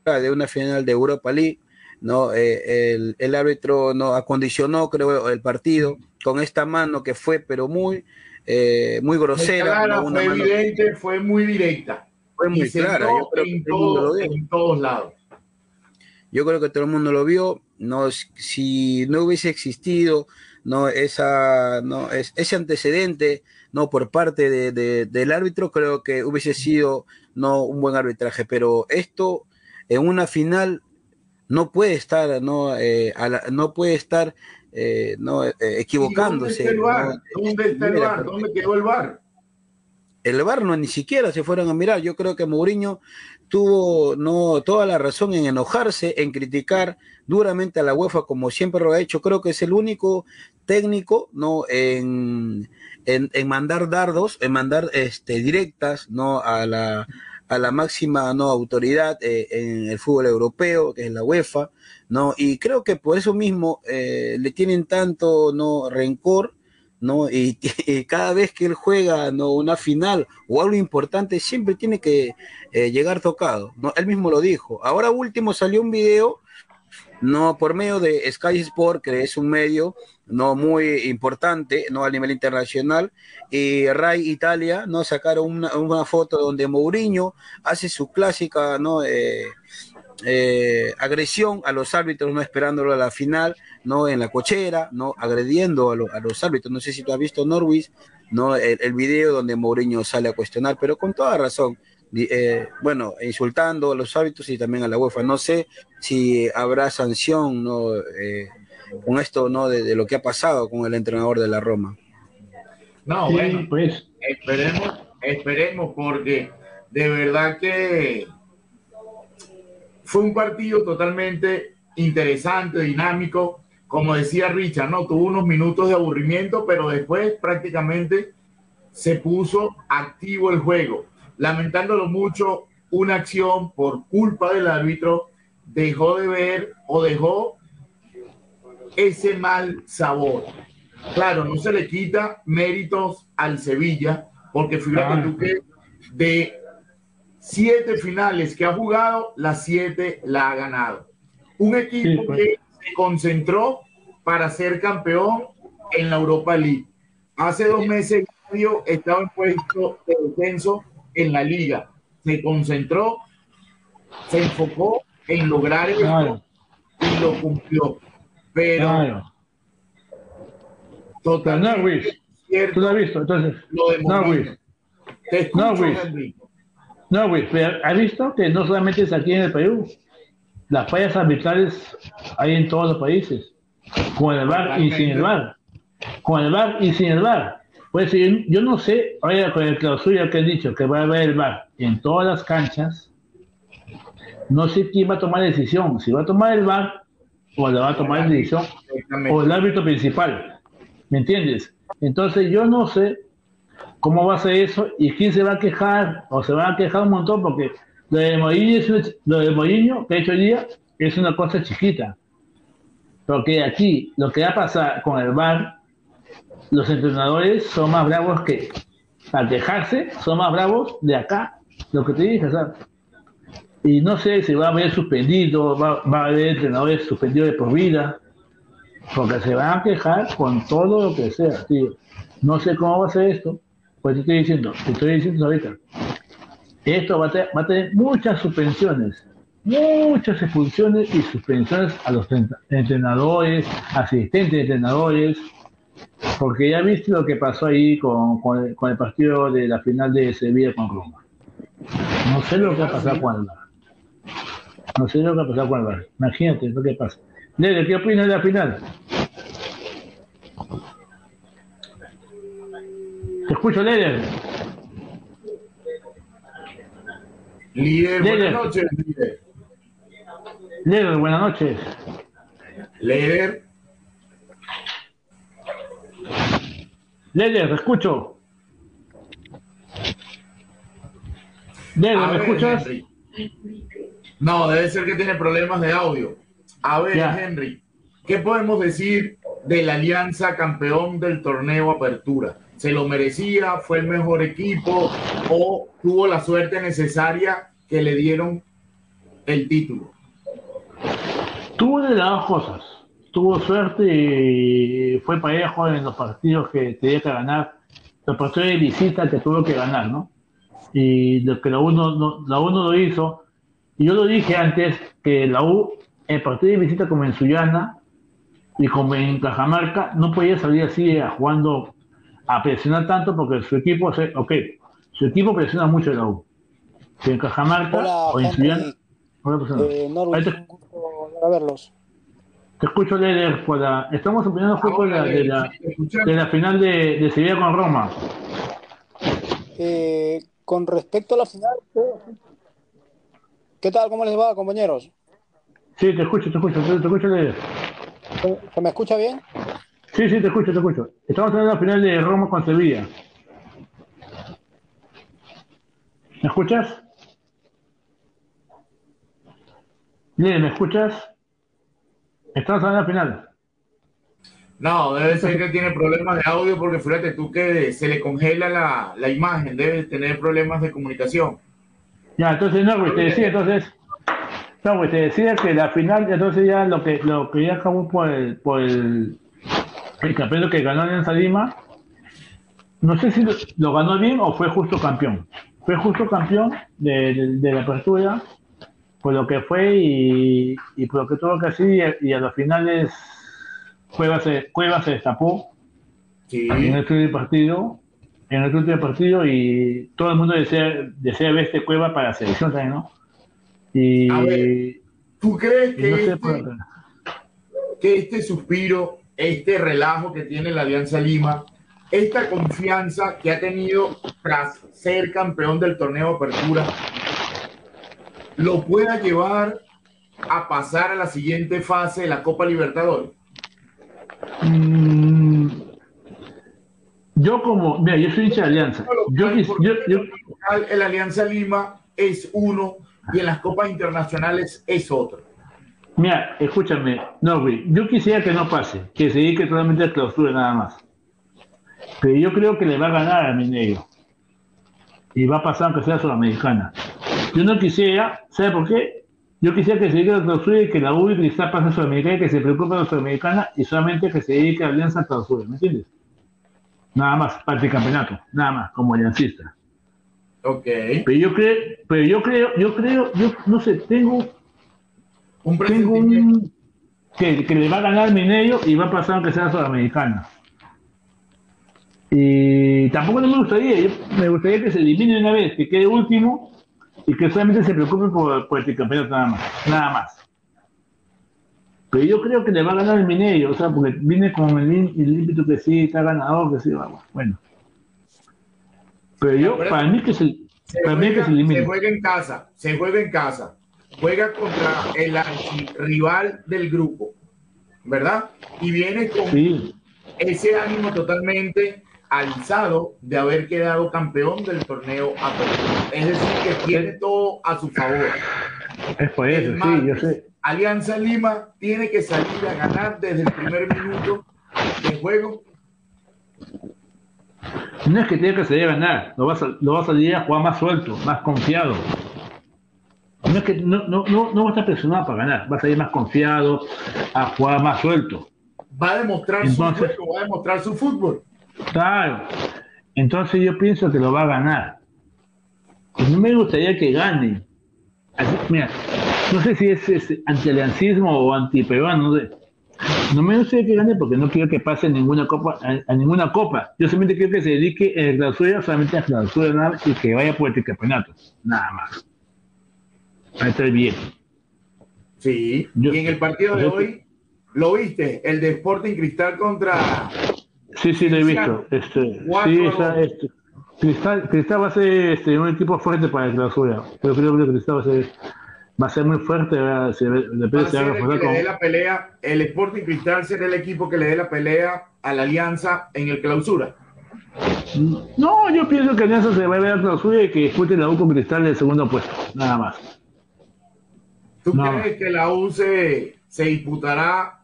B: de una final de Europa League, ¿no? Eh, el, árbitro no acondicionó, creo, el partido con esta mano que fue, pero muy, eh, muy grosera.
A: fue evidente, fue muy directa.
B: Fue muy clara.
A: en, todos lados.
B: Yo creo que todo el mundo lo vio. No, si no hubiese existido no esa no es, ese antecedente no por parte de, del árbitro creo que hubiese sido no un buen arbitraje, pero esto en una final no puede estar, no, eh, no puede estar eh, no, equivocándose.
A: ¿Dónde está el bar? ¿Dónde está el bar? ¿Dónde quedó el bar?
B: El bar no ni siquiera se fueron a mirar. Yo creo que Mourinho tuvo no toda la razón en enojarse, en criticar duramente a la UEFA como siempre lo ha hecho. Creo que es el único técnico no en en, mandar dardos, en mandar este, directas ¿no? a, la, a la máxima ¿no? autoridad eh, en el fútbol europeo, que es la UEFA, ¿no? Y creo que por eso mismo eh, le tienen tanto ¿no? rencor, ¿no? Y, cada vez que él juega ¿no? una final o algo importante, siempre tiene que eh, llegar tocado, ¿no? Él mismo lo dijo. Ahora último salió un video no por medio de Sky Sport, que es un medio no muy importante no a nivel internacional, y Rai Italia no sacaron una, foto donde Mourinho hace su clásica no eh, eh, agresión a los árbitros, no esperándolo a la final, no en la cochera, no agrediendo a, los árbitros. No sé si tú has visto Norwich, no el, el video donde Mourinho sale a cuestionar, pero con toda razón eh, bueno, insultando a los hábitos y también a la UEFA. No sé si habrá sanción ¿no? Eh, con esto ¿no? De, lo que ha pasado con el entrenador de la Roma.
A: No, bueno, pues esperemos, esperemos porque de verdad que fue un partido totalmente interesante, dinámico. Como decía Richard, no tuvo unos minutos de aburrimiento, pero después prácticamente se puso activo el juego lamentándolo mucho, una acción por culpa del árbitro, dejó de ver o dejó ese mal sabor. Claro, no se le quita méritos al Sevilla, porque fíjate tú que de siete finales que ha jugado, las siete la ha ganado. Un equipo
E: pues.
A: que se concentró para ser campeón en la Europa League. Hace dos meses y medio estaba en puesto de descenso en la liga. Se concentró, se enfocó en lograr esto
E: Claro.
A: y lo cumplió. Pero
E: Claro. Pero Norwich, tú lo has visto, entonces,
A: Lo de
E: Norwich,
A: Te
E: Norwich. Norwich, pero has visto que no solamente es aquí en el Perú, las fallas arbitrales hay en todos los países, con el VAR y sin el VAR, con el VAR y sin el VAR. Pues yo, no sé, ahora con el clausura que han dicho que va a haber el VAR en todas las canchas, no sé quién va a tomar la decisión, si va a tomar el VAR o la va a tomar o el árbitro principal. ¿Me entiendes? Entonces yo no sé cómo va a ser eso y quién se va a quejar o se va a quejar un montón porque lo de Mourinho, es una- lo de Mourinho que ha hecho hoy día es una cosa chiquita. Porque aquí lo que va a pasar con el VAR, los entrenadores son más bravos que al quejarse, son más bravos de acá, lo que te dije. Y no sé si va a haber suspendido, va, va a haber entrenadores suspendidos de por vida, porque se van a quejar con todo lo que sea, tío. No sé cómo va a ser esto, pues te estoy diciendo, te estoy diciendo ahorita. Esto va a, tener, va a tener muchas suspensiones, muchas expulsiones y suspensiones a los tre- entrenadores, asistentes de entrenadores, porque ya viste lo que pasó ahí con, con el, con el partido de la final de Sevilla con Roma. No sé lo que va a pasar con el VAR. No sé lo que va a pasar con el VAR. Imagínate lo que pasa. Lele, ¿qué opinas de la final? Te escucho, Lele.
A: Líder,
E: Líder.
A: buenas noches, líder.
E: Lele, buenas noches.
A: Líder.
E: Te escucho.
A: A
E: ¿me escuchas?
A: Henry. No, debe ser que tiene problemas de audio. A ver,
E: Ya.
A: Henry, ¿qué podemos decir de la Alianza campeón del torneo Apertura? ¿Se lo merecía? ¿Fue el mejor equipo? ¿O tuvo la suerte necesaria que le dieron el título?
E: Tuvo de las dos cosas. Tuvo suerte y fue parejo en los partidos que tenía que ganar. Los partidos de visita que tuvo que ganar, ¿no? Y lo que la uno, no- la uno lo hizo. Y yo lo dije antes que la U, el partido de visita como en Sullana y como en Cajamarca, no podía salir así a jugando a presionar tanto porque su equipo, se, ok, su equipo presiona mucho en la U. Si en Cajamarca
F: Hola,
E: o en
F: Henry.
E: Sullana, no presiona.
F: Eh, Norwich,
E: te-
F: a verlos.
E: te escucho, Leder, la- estamos opinando poco de la, de la, de la final de, de Sevilla con Roma.
F: Eh, con respecto a la final, ¿qué- ¿qué tal? ¿Cómo les va, compañeros?
E: Sí, te escucho, te escucho, te, te escucho.
F: ¿Se se me escucha bien?
E: Sí, sí, te escucho, te escucho. Estamos de la final de Roma con Sevilla. ¿Me escuchas? Leder, ¿me escuchas? Estamos de la final.
A: No, debe ser que tiene problemas de audio porque fíjate tú que se le congela la, la imagen, debe tener problemas de comunicación.
E: Ya, entonces, no, pues, te decía, entonces, te decía que la final, entonces ya lo que, lo que ya acabó por el, por el, el campeonato que ganó Alianza Lima, no sé si lo, lo ganó bien o fue justo campeón. Fue justo campeón de, de- de la apertura, por lo que fue y, y por lo que tuvo que hacer, y, a- y a los finales Cueva se, Cueva se destapó. En el partido, en el último partido y todo el mundo desea, desea ver este Cueva para la selección también, ¿no? Y,
A: A ver, ¿Tú crees que,
E: no
A: este,
E: por-
A: que este suspiro, este relajo que tiene la Alianza Lima, esta confianza que ha tenido tras ser campeón del torneo Apertura, lo pueda llevar a pasar a la siguiente fase de la Copa Libertadores?
E: Mm, yo como, mira, yo soy hincha de Alianza. Yo, yo, yo-
A: El Alianza Lima es uno y en las copas internacionales es otro.
E: Mira, escúchame, Norby, yo quisiera que no pase, que se dedique totalmente a clausura nada más. Pero yo creo que le va a ganar a Mineiro. Y va a pasar aunque sea sudamericana. Yo no quisiera, ¿sabe por qué? Yo quisiera que se dedique a la clausura y que la U y Cristal pase a Sudamericana y que se preocupe de la Sudamericana y solamente que se dedique a Alianza a clausura, ¿me entiendes? Nada más, para el campeonato, nada más, como aliancista.
A: Ok.
E: Pero yo creo, pero yo creo, yo creo, yo no sé, tengo
A: un
E: tengo un que, que le va a ganar Mineiro y va a pasar aunque sea sudamericana. Y tampoco no me gustaría, yo- me gustaría que se elimine una vez, que quede último y que solamente se preocupe por, por el campeonato nada más, nada más. Pero yo creo que le va a ganar el Mineiro, o sea, porque viene con el, el ímpetu que sí, está ganador, que sí, vamos, bueno. Pero yo, para mí que se,
A: Se
E: para mí que se elimine.
A: se juega en casa, se juega en casa, juega contra el rival del grupo, ¿verdad? Y viene con
E: Sí.
A: ese ánimo totalmente alzado de haber quedado campeón del torneo apertura. Es decir, que tiene todo a su favor.
E: Es por eso,
A: El
E: sí, yo sé.
A: Alianza Lima tiene que salir a ganar desde el primer minuto de juego.
E: No es que tenga que salir a ganar, lo va a, lo va a salir a jugar más suelto, más confiado. No es que no, no, no, no va a estar presionado para ganar, va a salir más confiado, a jugar más suelto.
A: Va a demostrar
E: Entonces-
A: su juego, va a demostrar su fútbol.
E: Claro. Entonces yo pienso que lo va a ganar. Y no me gustaría que gane. Así, mira, no sé si es, es antialiancismo o antiperuano, no sé. No me gustaría que gane porque no quiero que pase ninguna copa, a, a ninguna copa. Yo solamente quiero que se dedique en la clausura, solamente a la clausura y que vaya por el campeonato. Nada más. Para estar bien.
A: Sí. y en el partido de hoy, ¿lo viste? El de Sporting Cristal contra
E: Sí, sí, lo he visto. Este, sí, está, este, Cristal, Cristal va a ser este, un equipo fuerte para la clausura. Yo creo que Cristal va a ser, va a ser muy fuerte. va se va
A: ser
E: a
A: el
E: reforzar
A: que le dé
E: con-
A: la pelea, el Sporting Cristal será el equipo que le dé la pelea a la Alianza en el clausura.
E: No, yo pienso que Alianza se va a ver a la clausura y que dispute la U con Cristal del segundo puesto. Nada más.
A: ¿Tú
E: No.
A: crees que la U se, se disputará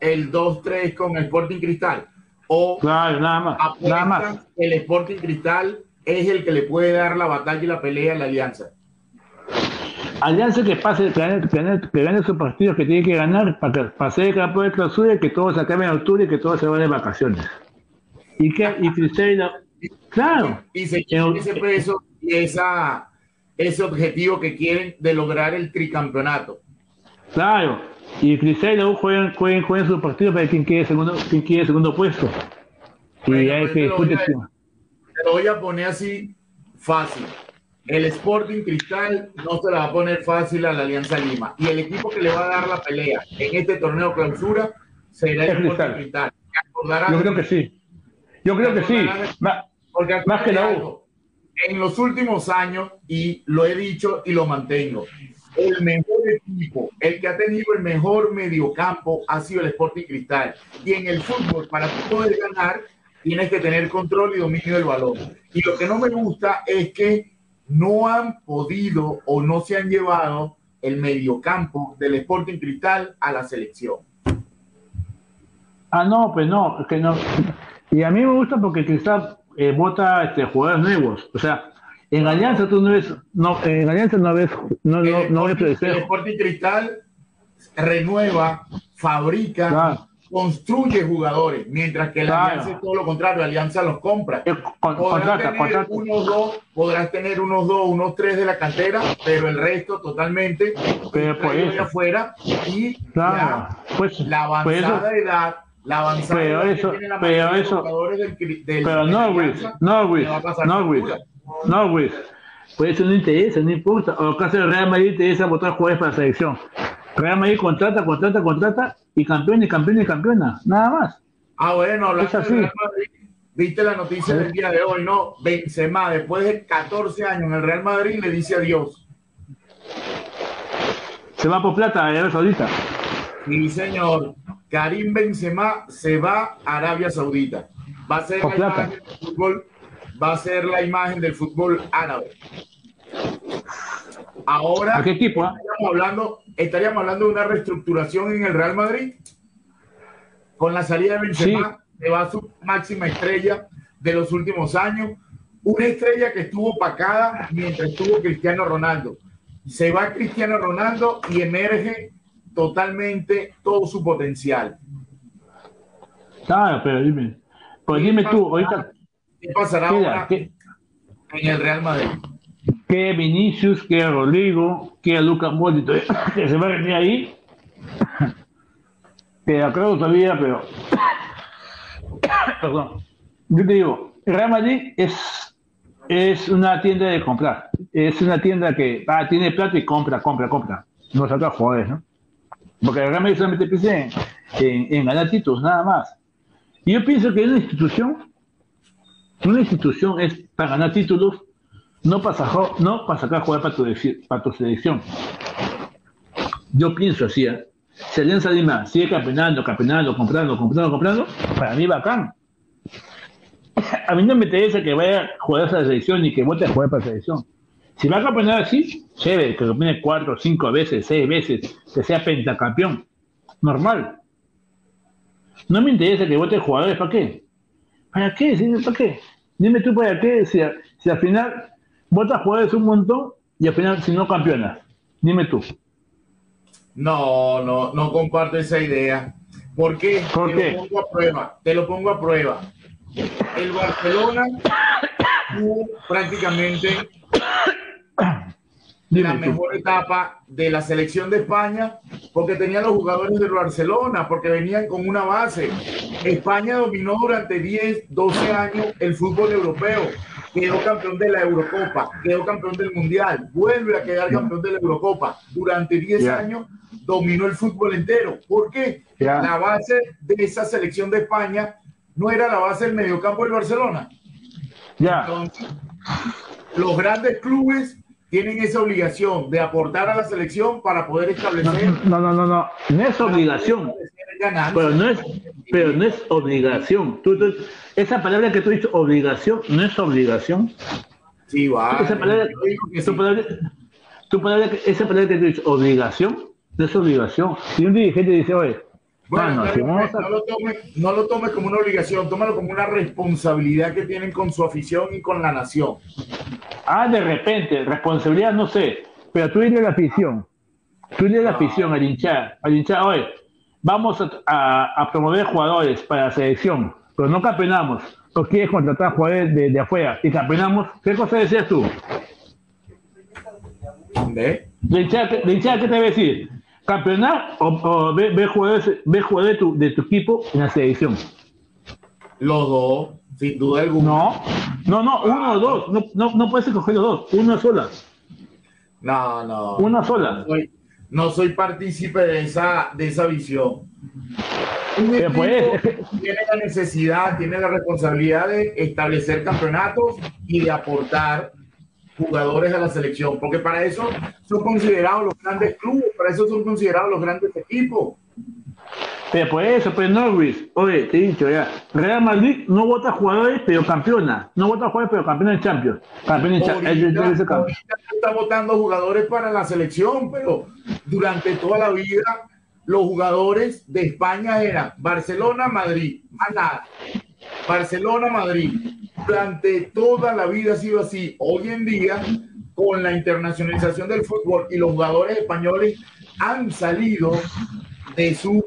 A: el 2-3 con el Sporting Cristal? ¿O
E: Claro, nada más. Nada más.
A: el Sporting Cristal es el que le puede dar la batalla y la pelea a la Alianza?
E: Alianza que pase, que gane, que gane, que gane sus partidos que tiene que ganar para, que, para ser campeón de clausura y que todo se acabe en octubre y que todo se vaya de vacaciones. Y que y Cristal y la- Claro.
A: Y se quiere ese peso y esa, ese objetivo que quieren de lograr el tricampeonato.
E: Claro, y y U juegan, juegan, juegan sus partidos para quien quede segundo, quien quede segundo puesto. Y hay
A: pues
E: que
A: te lo a- Te lo voy a poner así fácil. El Sporting Cristal no se la va a poner fácil a la Alianza Lima. Y el equipo que le va a dar la pelea en este torneo clausura será el
E: Es
A: Sporting
E: Cristal. Yo creo que sí. Yo creo que sí.
A: Porque
E: más que la U.
A: En los últimos años, y lo he dicho y lo mantengo, el mejor equipo, el que ha tenido el mejor mediocampo ha sido el Sporting Cristal. Y en el fútbol, para poder ganar, tienes que tener control y dominio del balón. Y lo que no me gusta es que no han podido o no se han llevado el mediocampo del Sporting Cristal a la selección.
E: Ah, no, pues no, es que no. Y a mí me gusta porque Cristal eh, vota este, jugadores nuevos. O sea, en Alianza tú no ves, no, en Alianza no ves, no, no, no ves
A: El. Sporting Cristal renueva, fabrica, construye jugadores, mientras que la. Alianza es todo lo contrario, la Alianza los compra.
E: con-
A: podrás
E: contrata,
A: tener
E: contrata.
A: unos dos, podrás tener unos dos, unos tres de la cantera, pero el resto totalmente
E: Pero por eso.
A: afuera y
E: Claro, pues,
A: la
E: pues eso-
A: avanzada edad, la avanzada
E: Pero
A: edad
E: eso-
A: que tiene la
E: pero
A: de
E: eso-
A: jugadores del, del-
E: Pero
A: de la
E: no, Luis, no, Luis, no, Luis, no, Luis. Por eso no interesa, no importa. O acaso el Real Madrid interesa votar jugadores para la selección. Real Madrid contrata, contrata, contrata y campeón y campeón y campeona. Nada más.
A: Ah, bueno, hablando
E: Es así.
A: Real Madrid, viste la noticia del día de hoy, ¿no? Benzema, después de 14 años en el Real Madrid, le dice adiós.
E: Se va por plata a Arabia Saudita.
A: Sí, señor. Karim Benzema se va a Arabia Saudita. Va a ser
E: Por
A: la
E: plata.
A: imagen del fútbol, va a ser la imagen del fútbol árabe. Ahora
E: ¿A qué equipo? ah?
A: estaríamos hablando, estaríamos hablando de una reestructuración en el Real Madrid. Con la salida de Benzema, se va su máxima estrella de los últimos años. Una estrella que estuvo opacada mientras estuvo Cristiano Ronaldo. Se va Cristiano Ronaldo y emerge totalmente todo su potencial.
E: Claro, pero dime. Pues dime tú, ahorita.
A: ¿Qué pasará ahora
E: ¿qué-
A: en el Real Madrid?
E: Que Vinicius, que Rodrigo, que Lucas Modric, que se va a reunir ahí. Que creo todavía, pero. Perdón. Yo te digo, Real Madrid es, es una tienda de comprar. Es una tienda que ah, tiene plata y compra, compra, compra. No saca jugadores, ¿no? Porque el Real Madrid solamente piensa en, en, en ganar títulos, nada más. Y yo pienso que una institución, una institución es para ganar títulos no sacar, no para sacar jugar para tu, para tu selección. Yo pienso así. ¿eh? Si Alianza sigue campeonando, campeonando, comprando, comprando, comprando, para mí bacán. A mí no me interesa que vaya a jugar a la selección ni que vote a jugar para la selección. Si va a campeonar así, chévere, que campeone cuatro, cinco veces, seis veces, que sea pentacampeón. Normal. No me interesa que vote jugadores, ¿para qué? ¿Para qué? ¿Para qué? Dime tú para qué, si, si al final votas jugadores un montón y al final si no campeonas. Dime tú.
A: No, no, no comparto esa idea. ¿Por qué?
E: ¿Por
A: te
E: qué?
A: lo pongo a prueba. Te lo pongo a prueba. El Barcelona tuvo prácticamente la mejor etapa de la selección de España porque tenía los jugadores del Barcelona, porque venían con una base. España dominó durante 10, 12 años el fútbol europeo. Quedó campeón de la Eurocopa, quedó campeón del Mundial, vuelve a quedar campeón de la Eurocopa. Durante 10
E: Ya.
A: años dominó el fútbol entero. ¿Por qué? La base de esa selección de España no era la base del mediocampo del Barcelona.
E: Ya.
A: Entonces, los grandes clubes tienen esa obligación de aportar a la selección para poder establecer
E: No, no, no, no. No es obligación. Pero no es, pero no es obligación. Tú- tú- esa palabra que tú dices, obligación, no es obligación.
A: Sí, va.
E: Esa palabra,
A: que
E: tu
A: sí.
E: palabra- tu palabra que- esa palabra que tú dices, obligación, no es obligación. Si un dirigente dice, oye,
A: Bueno,
E: mano,
A: pero
E: si vamos a-
A: no, lo tome, no lo tome como una obligación, tómalo como una responsabilidad que tienen con su afición y con la nación.
E: Ah, de repente, responsabilidad no sé, pero tú dile a la afición, tú dile a la afición, al hinchar, al hinchar, oye, vamos a, a- a promover jugadores para la selección, pero no campeonamos, o quieres contratar jugadores de, de afuera y campeonamos, ¿qué cosa decías tú? ¿De de hinchada qué te va a decir? ¿Campeonar o, o jugadores, jugadores de tu, de tu equipo en la selección?
A: Los dos, sin duda alguna.
E: No, no, no, uno o dos, no, no, no puedes escoger los dos, una sola.
A: No, no.
E: Una sola.
A: No soy, no soy partícipe de esa, de esa visión. Un
E: Pero
A: equipo
E: pues,
A: tiene la necesidad, tiene la responsabilidad de establecer campeonatos y de aportar jugadores a la selección, porque para eso son considerados los grandes clubes, para eso son considerados los grandes equipos.
E: Pero por eso, pues Norwich, oye, te he dicho ya, Real Madrid no vota jugadores, pero campeona. No vota jugadores, pero campeona en Champions. Campeona en Champions.
A: Está votando jugadores para la selección, pero durante toda la vida los jugadores de España eran Barcelona, Madrid, más nada. Barcelona, Madrid. Durante toda la vida ha sido así. Hoy en día, con la internacionalización del fútbol y los jugadores españoles han salido de su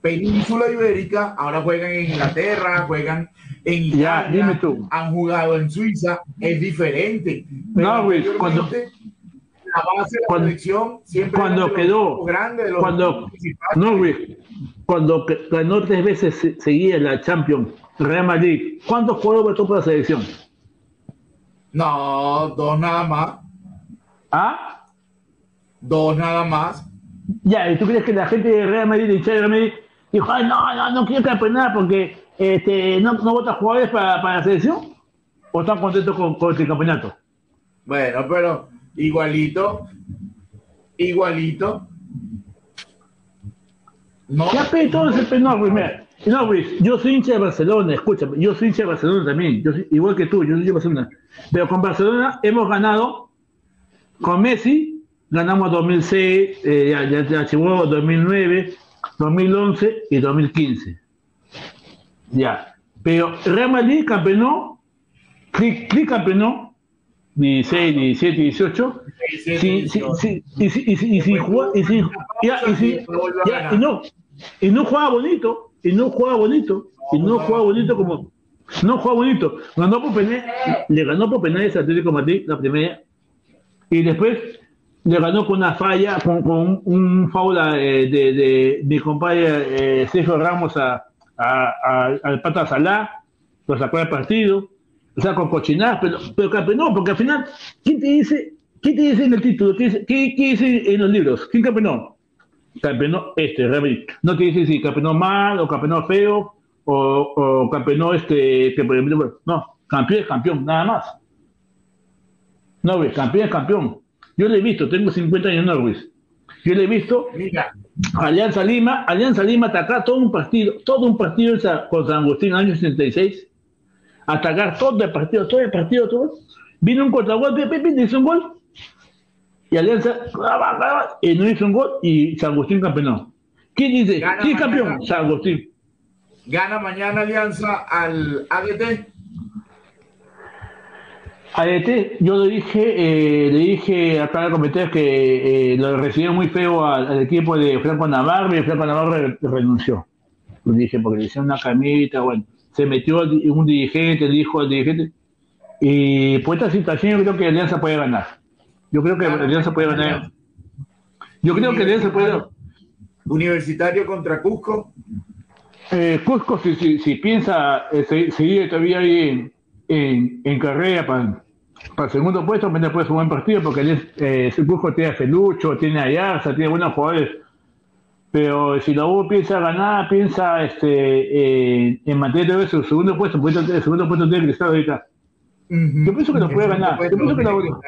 A: península ibérica, ahora juegan en Inglaterra, juegan en Italia,
E: dime tú.
A: han jugado en Suiza, es diferente.
E: No, Luis, cuando-
A: la base de la
E: cuando-
A: selección siempre
E: Cuando
A: eran de los
E: quedó,
A: grandes, de los
E: cuando,
A: principales.
E: Norwich, cuando ganó tres veces se- seguía la Champions, Real Madrid, ¿cuántos jugadores votó por la selección?
A: No, dos nada más.
E: ¿Ah?
A: Dos nada más.
E: Ya, ¿y tú crees que la gente de Real Madrid, de Real Madrid, dijo, ay, no, no, no quiero campeonar porque este, no, no vota jugadores para, para la selección? ¿O están contentos con, con este campeonato?
A: Bueno, pero igualito, igualito. No.
E: Ya, pe, entonces, pe, no, Luis, mira, no, Luis, yo soy hincha de Barcelona, escúchame, yo soy hincha de Barcelona también, yo soy- igual que tú, yo soy hincha de Barcelona. Pero con Barcelona hemos ganado con Messi ganamos 2006, eh, ya, ya, ya llegó 2009, 2011 y 2015. Ya. Pero Real Madrid campeonó, Click, campeonó 16, 17, 18. Sí, sí, sí, y, si- y, si- y, si jugaba- y, si- ya, y, si- ya, y no, y no jugaba bonito, y no jugaba bonito, y no jugaba bonito como, no jugaba bonito, ganó por penales, le ganó por penales a Atlético de Madrid la primera, y después le ganó con una falla, con, con un, foul eh, de, de mi compadre eh, Sergio Ramos a, a- a- al Pata Salá, lo sacó del partido, o sea, con cochinadas, pero, pero campeonó, porque al final, ¿quién te dice, quién te dice en el título? ¿Qué dice, qué, qué dice en los libros? ¿Quién campeonó? Campeonó este. No te dice si campeonó mal o campeonó feo o, o campeonó este, que por ejemplo, no, campeón es campeón, nada más. No, ves, campeón es campeón. Yo lo he visto, tengo 50 años, no, Luis. Yo lo he visto.
A: Mira,
E: Alianza Lima, Alianza Lima atacar todo un partido, todo un partido con San Agustín en el año 66. Atacar todo el partido, todo el partido, todo. Vino un contragolpe, Pepe hizo un gol. Y Alianza, y no hizo un gol y San Agustín campeonó. ¿Quién dice?
A: Gana
E: ¿Quién es campeón? San Agustín.
A: gana mañana Alianza al ADT.
E: ADT, yo le dije, eh, le dije acá el comentario que eh, lo recibió muy feo al, al equipo de Franco Navarro y Franco Navarro re- renunció. Lo dije porque le hicieron una camita, bueno, se metió un dirigente, hijo del dirigente, y por esta situación yo creo que Alianza puede ganar. Yo creo que Alianza puede ganar. Yo creo que Alianza puede
A: Universitario contra Cusco.
E: Eh, Cusco, si, si, si piensa eh, se- seguir todavía ahí en, en, en carrera para, para el segundo puesto, también puede ser un buen partido porque es- eh, Cusco tiene a Felucho, tiene a Yarza, tiene buenos jugadores. Pero si la U piensa ganar, piensa este, eh, en mantener su segundo puesto, porque el segundo puesto tiene que estar ahorita. Yo pienso que lo puede ganar. Yo pienso que la U,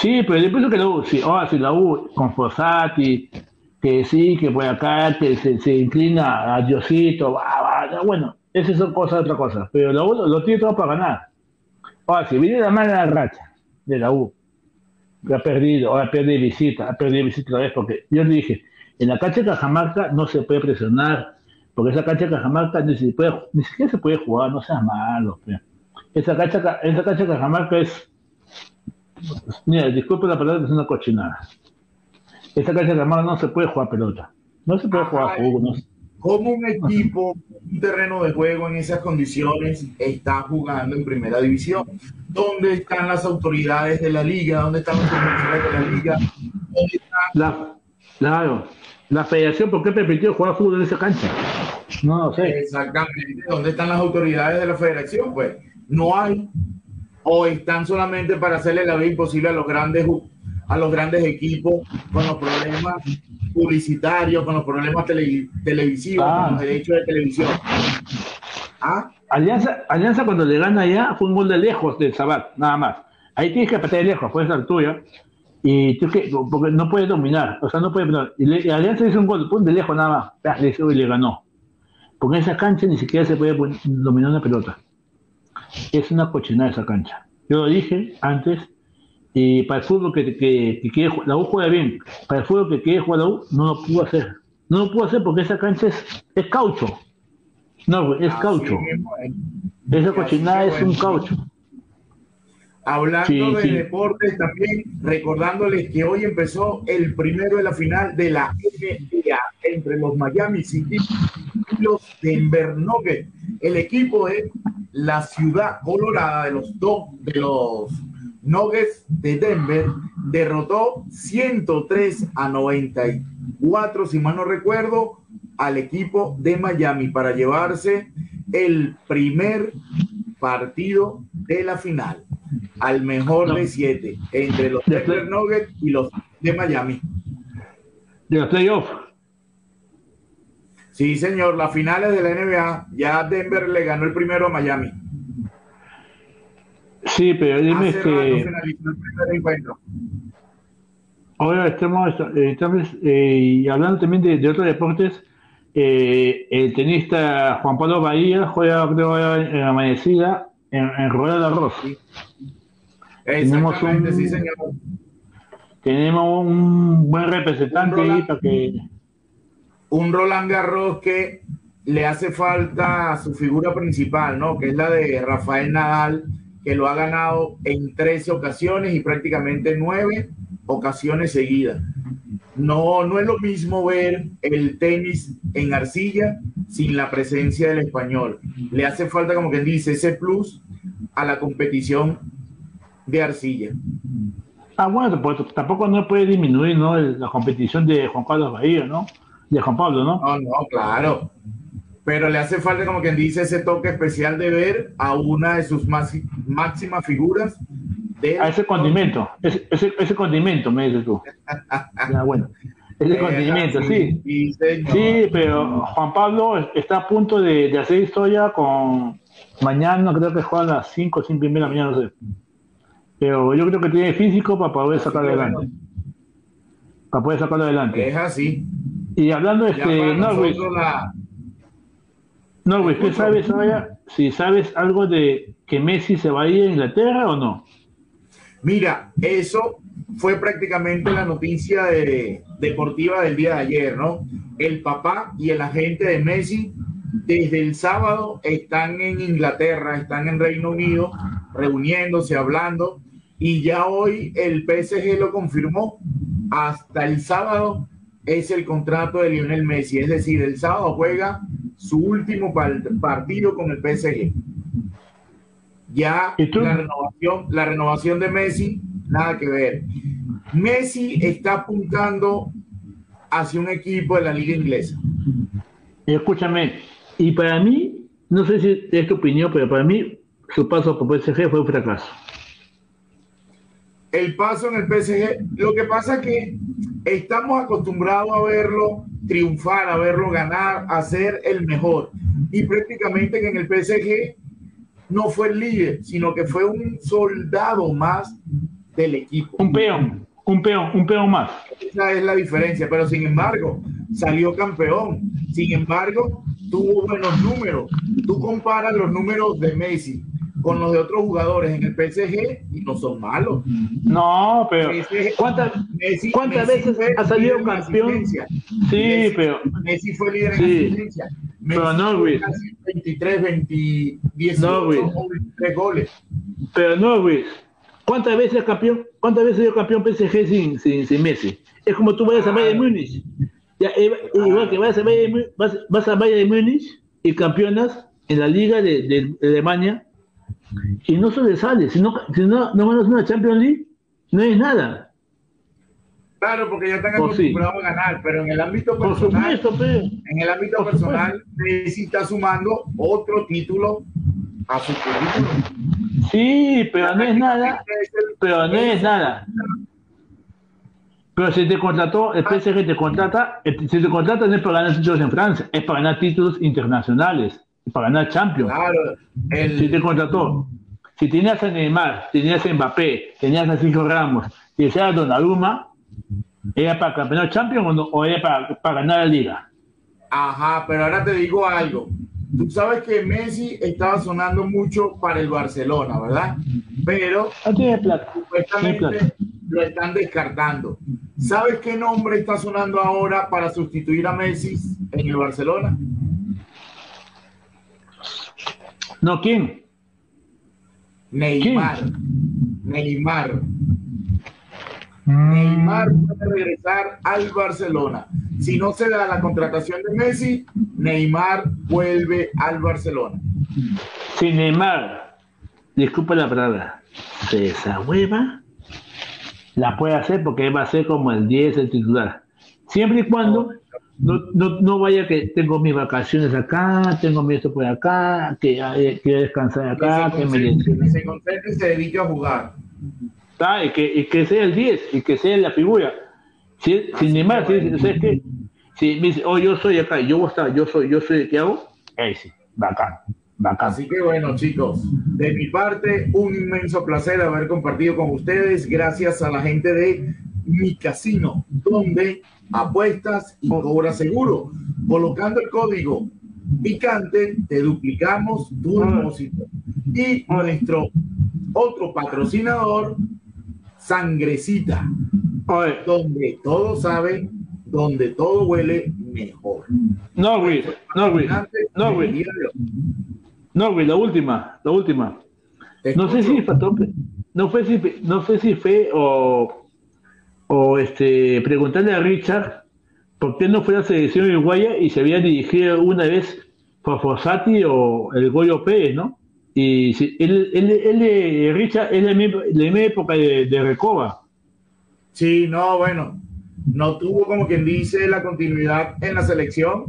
E: Sí, pero yo pienso que la U, sí, ahora si la U con Fossati, que sí, que por acá que se, se inclina a Diosito, va, ya, bueno, esas son cosas otra cosa, pero la U lo, tiene todo para ganar. Ahora, si viene la mala racha de la U, que ha perdido, ahora pierde de visita, ha perdido visita otra vez, porque yo le dije, en la cancha de Cajamarca no se puede presionar, porque esa cancha de Cajamarca ni, se puede, ni siquiera se puede jugar, no seas malo. pe. Esa cancha, ca- esa cancha de Cajamarca es Mira, disculpe la palabra, es una cochinada. Esta cancha de Cajamarca no se puede jugar pelota. No se puede jugar fútbol. no se-
A: ¿Cómo un equipo, un terreno de juego en esas condiciones está jugando en primera división? ¿Dónde están las autoridades de la liga? ¿Dónde están los profesores de la liga? ¿Dónde están
E: La, claro, la federación, ¿por qué permitió jugar fútbol en esa cancha? No lo sé.
A: Exactamente. ¿Dónde están las autoridades de la federación? Pues no hay. O están solamente para hacerle la vida imposible a los grandes a los grandes equipos con los problemas publicitarios, con los problemas tele- televisivos,
E: Ah.
A: con los derechos de televisión. ¿Ah?
E: Alianza, Alianza cuando le gana allá fue un gol de lejos del Sabat, nada más. Ahí tienes que patear de lejos, puede ser tuya. Y tienes que, porque no puede dominar, o sea, no puede dominar. Y, le- y Alianza hizo un gol, pum, de lejos nada más. Ah, Le hizo y le ganó. Porque en esa cancha ni siquiera se puede dominar una pelota. Es una cochinada esa cancha. Yo lo dije antes, y para el fútbol que, que, que quiere la U juega bien, para el fútbol que quiere jugar la U, no lo pudo hacer. No lo pudo hacer porque esa cancha es, es caucho. No, es
A: Así
E: caucho. Esa cochinada es un caucho.
A: Hablando
E: Sí,
A: de
E: sí.
A: deportes también, recordándoles que hoy empezó el primero de la final de la NBA entre los Miami City y los Denver Nuggets. El equipo de la ciudad colorada de los dos de los Nuggets de Denver derrotó 103 a 94, si mal no recuerdo, al equipo de Miami para llevarse el primer partido de la final al mejor de siete entre los Denver Nuggets y los de Miami.
E: De los playoffs.
A: Sí, señor, las finales de la NBA, ya Denver le ganó el primero a Miami.
E: Sí, pero dime
A: Hace
E: que ahora estamos, eh, estamos eh, hablando también de, de otros deportes. eh, el tenista Juan Pablo Bahía juega creo en la amanecida en, en Rueda de Arroz. Tenemos un,
A: sí, señor.
E: tenemos un buen representante ahí para que
A: un Roland Garros que le hace falta a su figura principal, ¿no? Que es la de Rafael Nadal, que lo ha ganado en 13 ocasiones y prácticamente 9 ocasiones seguidas. No, no es lo mismo ver el tenis en arcilla sin la presencia del español. Le hace falta, como quien dice, ese plus a la competición de arcilla.
E: Ah, bueno, pues tampoco no puede disminuir ¿no? la competición de Juan Carlos Bahía, ¿no? De Juan Pablo, ¿no?
A: No, no, claro. Pero le hace falta, como quien dice, ese toque especial de ver a una de sus más, máximas figuras. De
E: A ese condimento, ese, ese, ese condimento, me dices tú. Ya, bueno. Ese condimento, sí.
A: sí,
E: pero Juan Pablo está a punto de, de hacer historia con mañana, creo que juega a las 5 o 5 y media de la mañana, no sé. Pero yo creo que tiene físico para poder sacarlo adelante. Para poder sacarlo adelante.
A: Es así.
E: Y hablando de este, Norwich,
A: nosotros la-
E: Norwich, ¿qué sabes ahora? Si sabes algo de que Messi se va a ir a Inglaterra o no.
A: Mira, eso fue prácticamente la noticia de- deportiva del día de ayer, ¿no? El papá y el agente de Messi desde el sábado están en Inglaterra, están en Reino Unido, reuniéndose, hablando, y ya hoy el PSG lo confirmó. Hasta el sábado es el contrato de Lionel Messi, es decir, el sábado juega su último par- partido con el PSG. Ya la renovación, la renovación de Messi, nada que ver. Messi está apuntando hacia un equipo de la liga inglesa.
E: Escúchame, y para mí, no sé si es tu opinión, pero para mí su paso por PSG fue un fracaso.
A: El paso en el PSG, lo que pasa es que estamos acostumbrados a verlo triunfar, a verlo ganar, a ser el mejor. Y prácticamente que en el PSG no fue el líder, sino que fue un soldado más del equipo.
E: Un peón, un peón, un peón más.
A: Esa es la diferencia, pero sin embargo, salió campeón. Sin embargo, tuvo buenos números. Tú comparas los números de Messi con los de otros jugadores en el PSG y no son malos.
E: No, pero
A: PSG
E: ¿cuántas,
A: Messi-
E: cuántas
A: Messi
E: veces
A: fue
E: ha salido
A: líder en
E: campeón?
A: asistencia.
E: Sí,
A: Messi-
E: pero
A: Messi fue líder en
E: Sí.
A: asistencia.
E: Pero
A: Messi
E: no,
A: tuvo
E: güey.
A: casi 23, 20, 18
E: No, güey.
A: o 23 goles.
E: Pero no, Luis. ¿Cuántas veces campeón? ¿Cuántas veces dio campeón PSG sin, sin, sin Messi? Es como tú vayas a Bayern Múnich. Ya, eh, igual que vayas a Bayern, vas, vas a Bayern Múnich y campeonas en la liga de, de- de Alemania y no sobresales. Si no, si no, no ganas una Champions League, no es nada.
A: Claro, porque ya están
E: Pues sí.
A: acostumbrados a ganar, pero en el ámbito personal,
E: supuesto, pero.
A: en el ámbito personal, está sumando otro título a su currículum.
E: Sí, pero no es nada. Pero no es nada. Pero si te contrató, el PSG te contrata, si te contrata no es para ganar títulos en Francia, es para ganar títulos internacionales, para ganar Champions.
A: Claro, el-
E: Si te contrató, si tenías a Neymar, tenías a Mbappé, tenías a Sergio Ramos, tenías a Donnarumma, ¿era para campeonar Champions o, no, o era para, para ganar la liga?
A: Ajá, pero ahora te digo algo. Tú sabes que Messi estaba sonando mucho para el Barcelona, ¿verdad? Pero
E: No tiene plata.
A: supuestamente
E: Tiene plata.
A: lo están descartando. ¿Sabes qué nombre está sonando ahora para sustituir a Messi en el Barcelona?
E: No, ¿quién?
A: Neymar. Neymar. Neymar puede regresar al Barcelona. Si no se da la contratación de Messi, Neymar vuelve al Barcelona.
E: Si Neymar, disculpa la palabra, se desahueva, la puede hacer porque va a ser como el 10 el titular. Siempre y cuando no, no, no vaya que tengo mis vacaciones acá, tengo mi esto por acá, que eh, quiero descansar acá, que me
A: Que se concentre y se dedique a jugar.
E: Ah, y, que, y que sea el 10, y que sea la figura. Si, si Neymar, si, dice, ¿sabes qué? Si me dice, oh, yo soy acá, yo voy a estar, yo soy, yo soy, ¿qué hago? Ahí sí, bacán, bacán.
A: Así que bueno, chicos, de mi parte, un inmenso placer haber compartido con ustedes, gracias a la gente de Mi Casino, donde apuestas y cobras seguro. Colocando el código picante, te duplicamos tu depósito. Y nuestro otro patrocinador, Sangrecita, donde todo sabe, donde todo huele mejor.
E: No, güey, no, güey, no, güey. No, güey, la última, la última. No sé si no fue si, no sé si fue o, o este preguntarle a Richard por qué no fue la selección uruguaya y se había dirigido una vez por Fossati o el Goyo Pérez, ¿no? Y si, él, él, él, Richard, es la misma época de, de Recoba.
A: Sí, no, bueno, no tuvo como quien dice la continuidad en la selección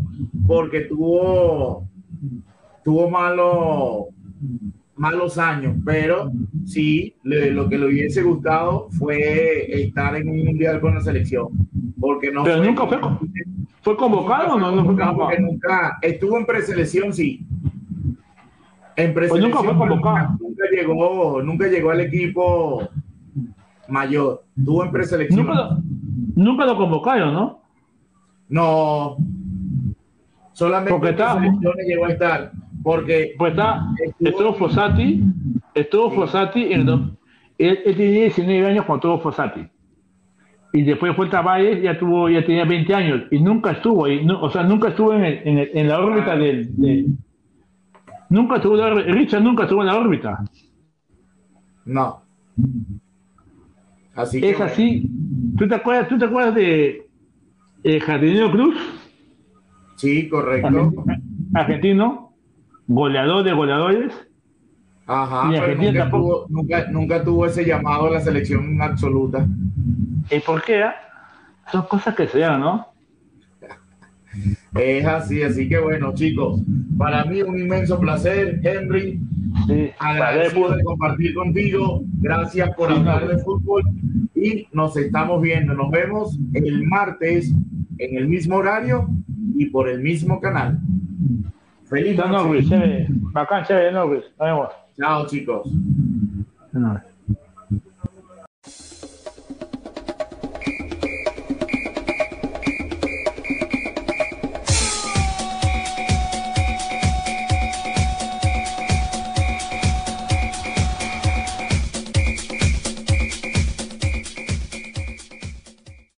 A: porque tuvo tuvo malo malos años, pero sí, lo que le hubiese gustado fue estar en un mundial con la selección. Porque no
E: pero fue, nunca fue, fue convocado no, no fue
A: convocado. Nunca, estuvo en preselección, sí. En pues preselección,
E: nunca fue convocado.
A: Nunca llegó, nunca llegó al equipo mayor. Estuvo en preselección.
E: Nunca lo, nunca lo convocaron, ¿no?
A: No. Solamente
E: Porque
A: en preselección llegó a estar. Porque
E: pues está, estuvo Fossati, estuvo Fossati, él, él, tenía 19 años cuando estuvo Fossati. Y después fue el ya tuvo, ya tenía 20 años y nunca estuvo ahí, o sea, nunca estuvo en, en, en la órbita del, de, nunca estuvo, Richard nunca estuvo en la órbita.
A: No.
E: Así es así. ¿Tú te acuerdas, tú te acuerdas de eh, Jardinero Cruz?
A: Sí, correcto.
E: Argentino goleador de goleadores.
A: Ajá, pero nunca tuvo, nunca, tuvo, ese llamado a la selección absoluta.
E: ¿Y por qué? Son cosas que se dan, ¿no?
A: Es así, así que bueno, chicos, para mí un inmenso placer, Henry. Sí, agradecido de compartir contigo. Gracias por hablar de fútbol y nos estamos viendo. Nos vemos el martes en el mismo horario y por el mismo canal.
E: Feliz noche. Norris, chévere. Bacán, chévere, Norris. Nos vemos.
A: Chao, chicos.
E: No.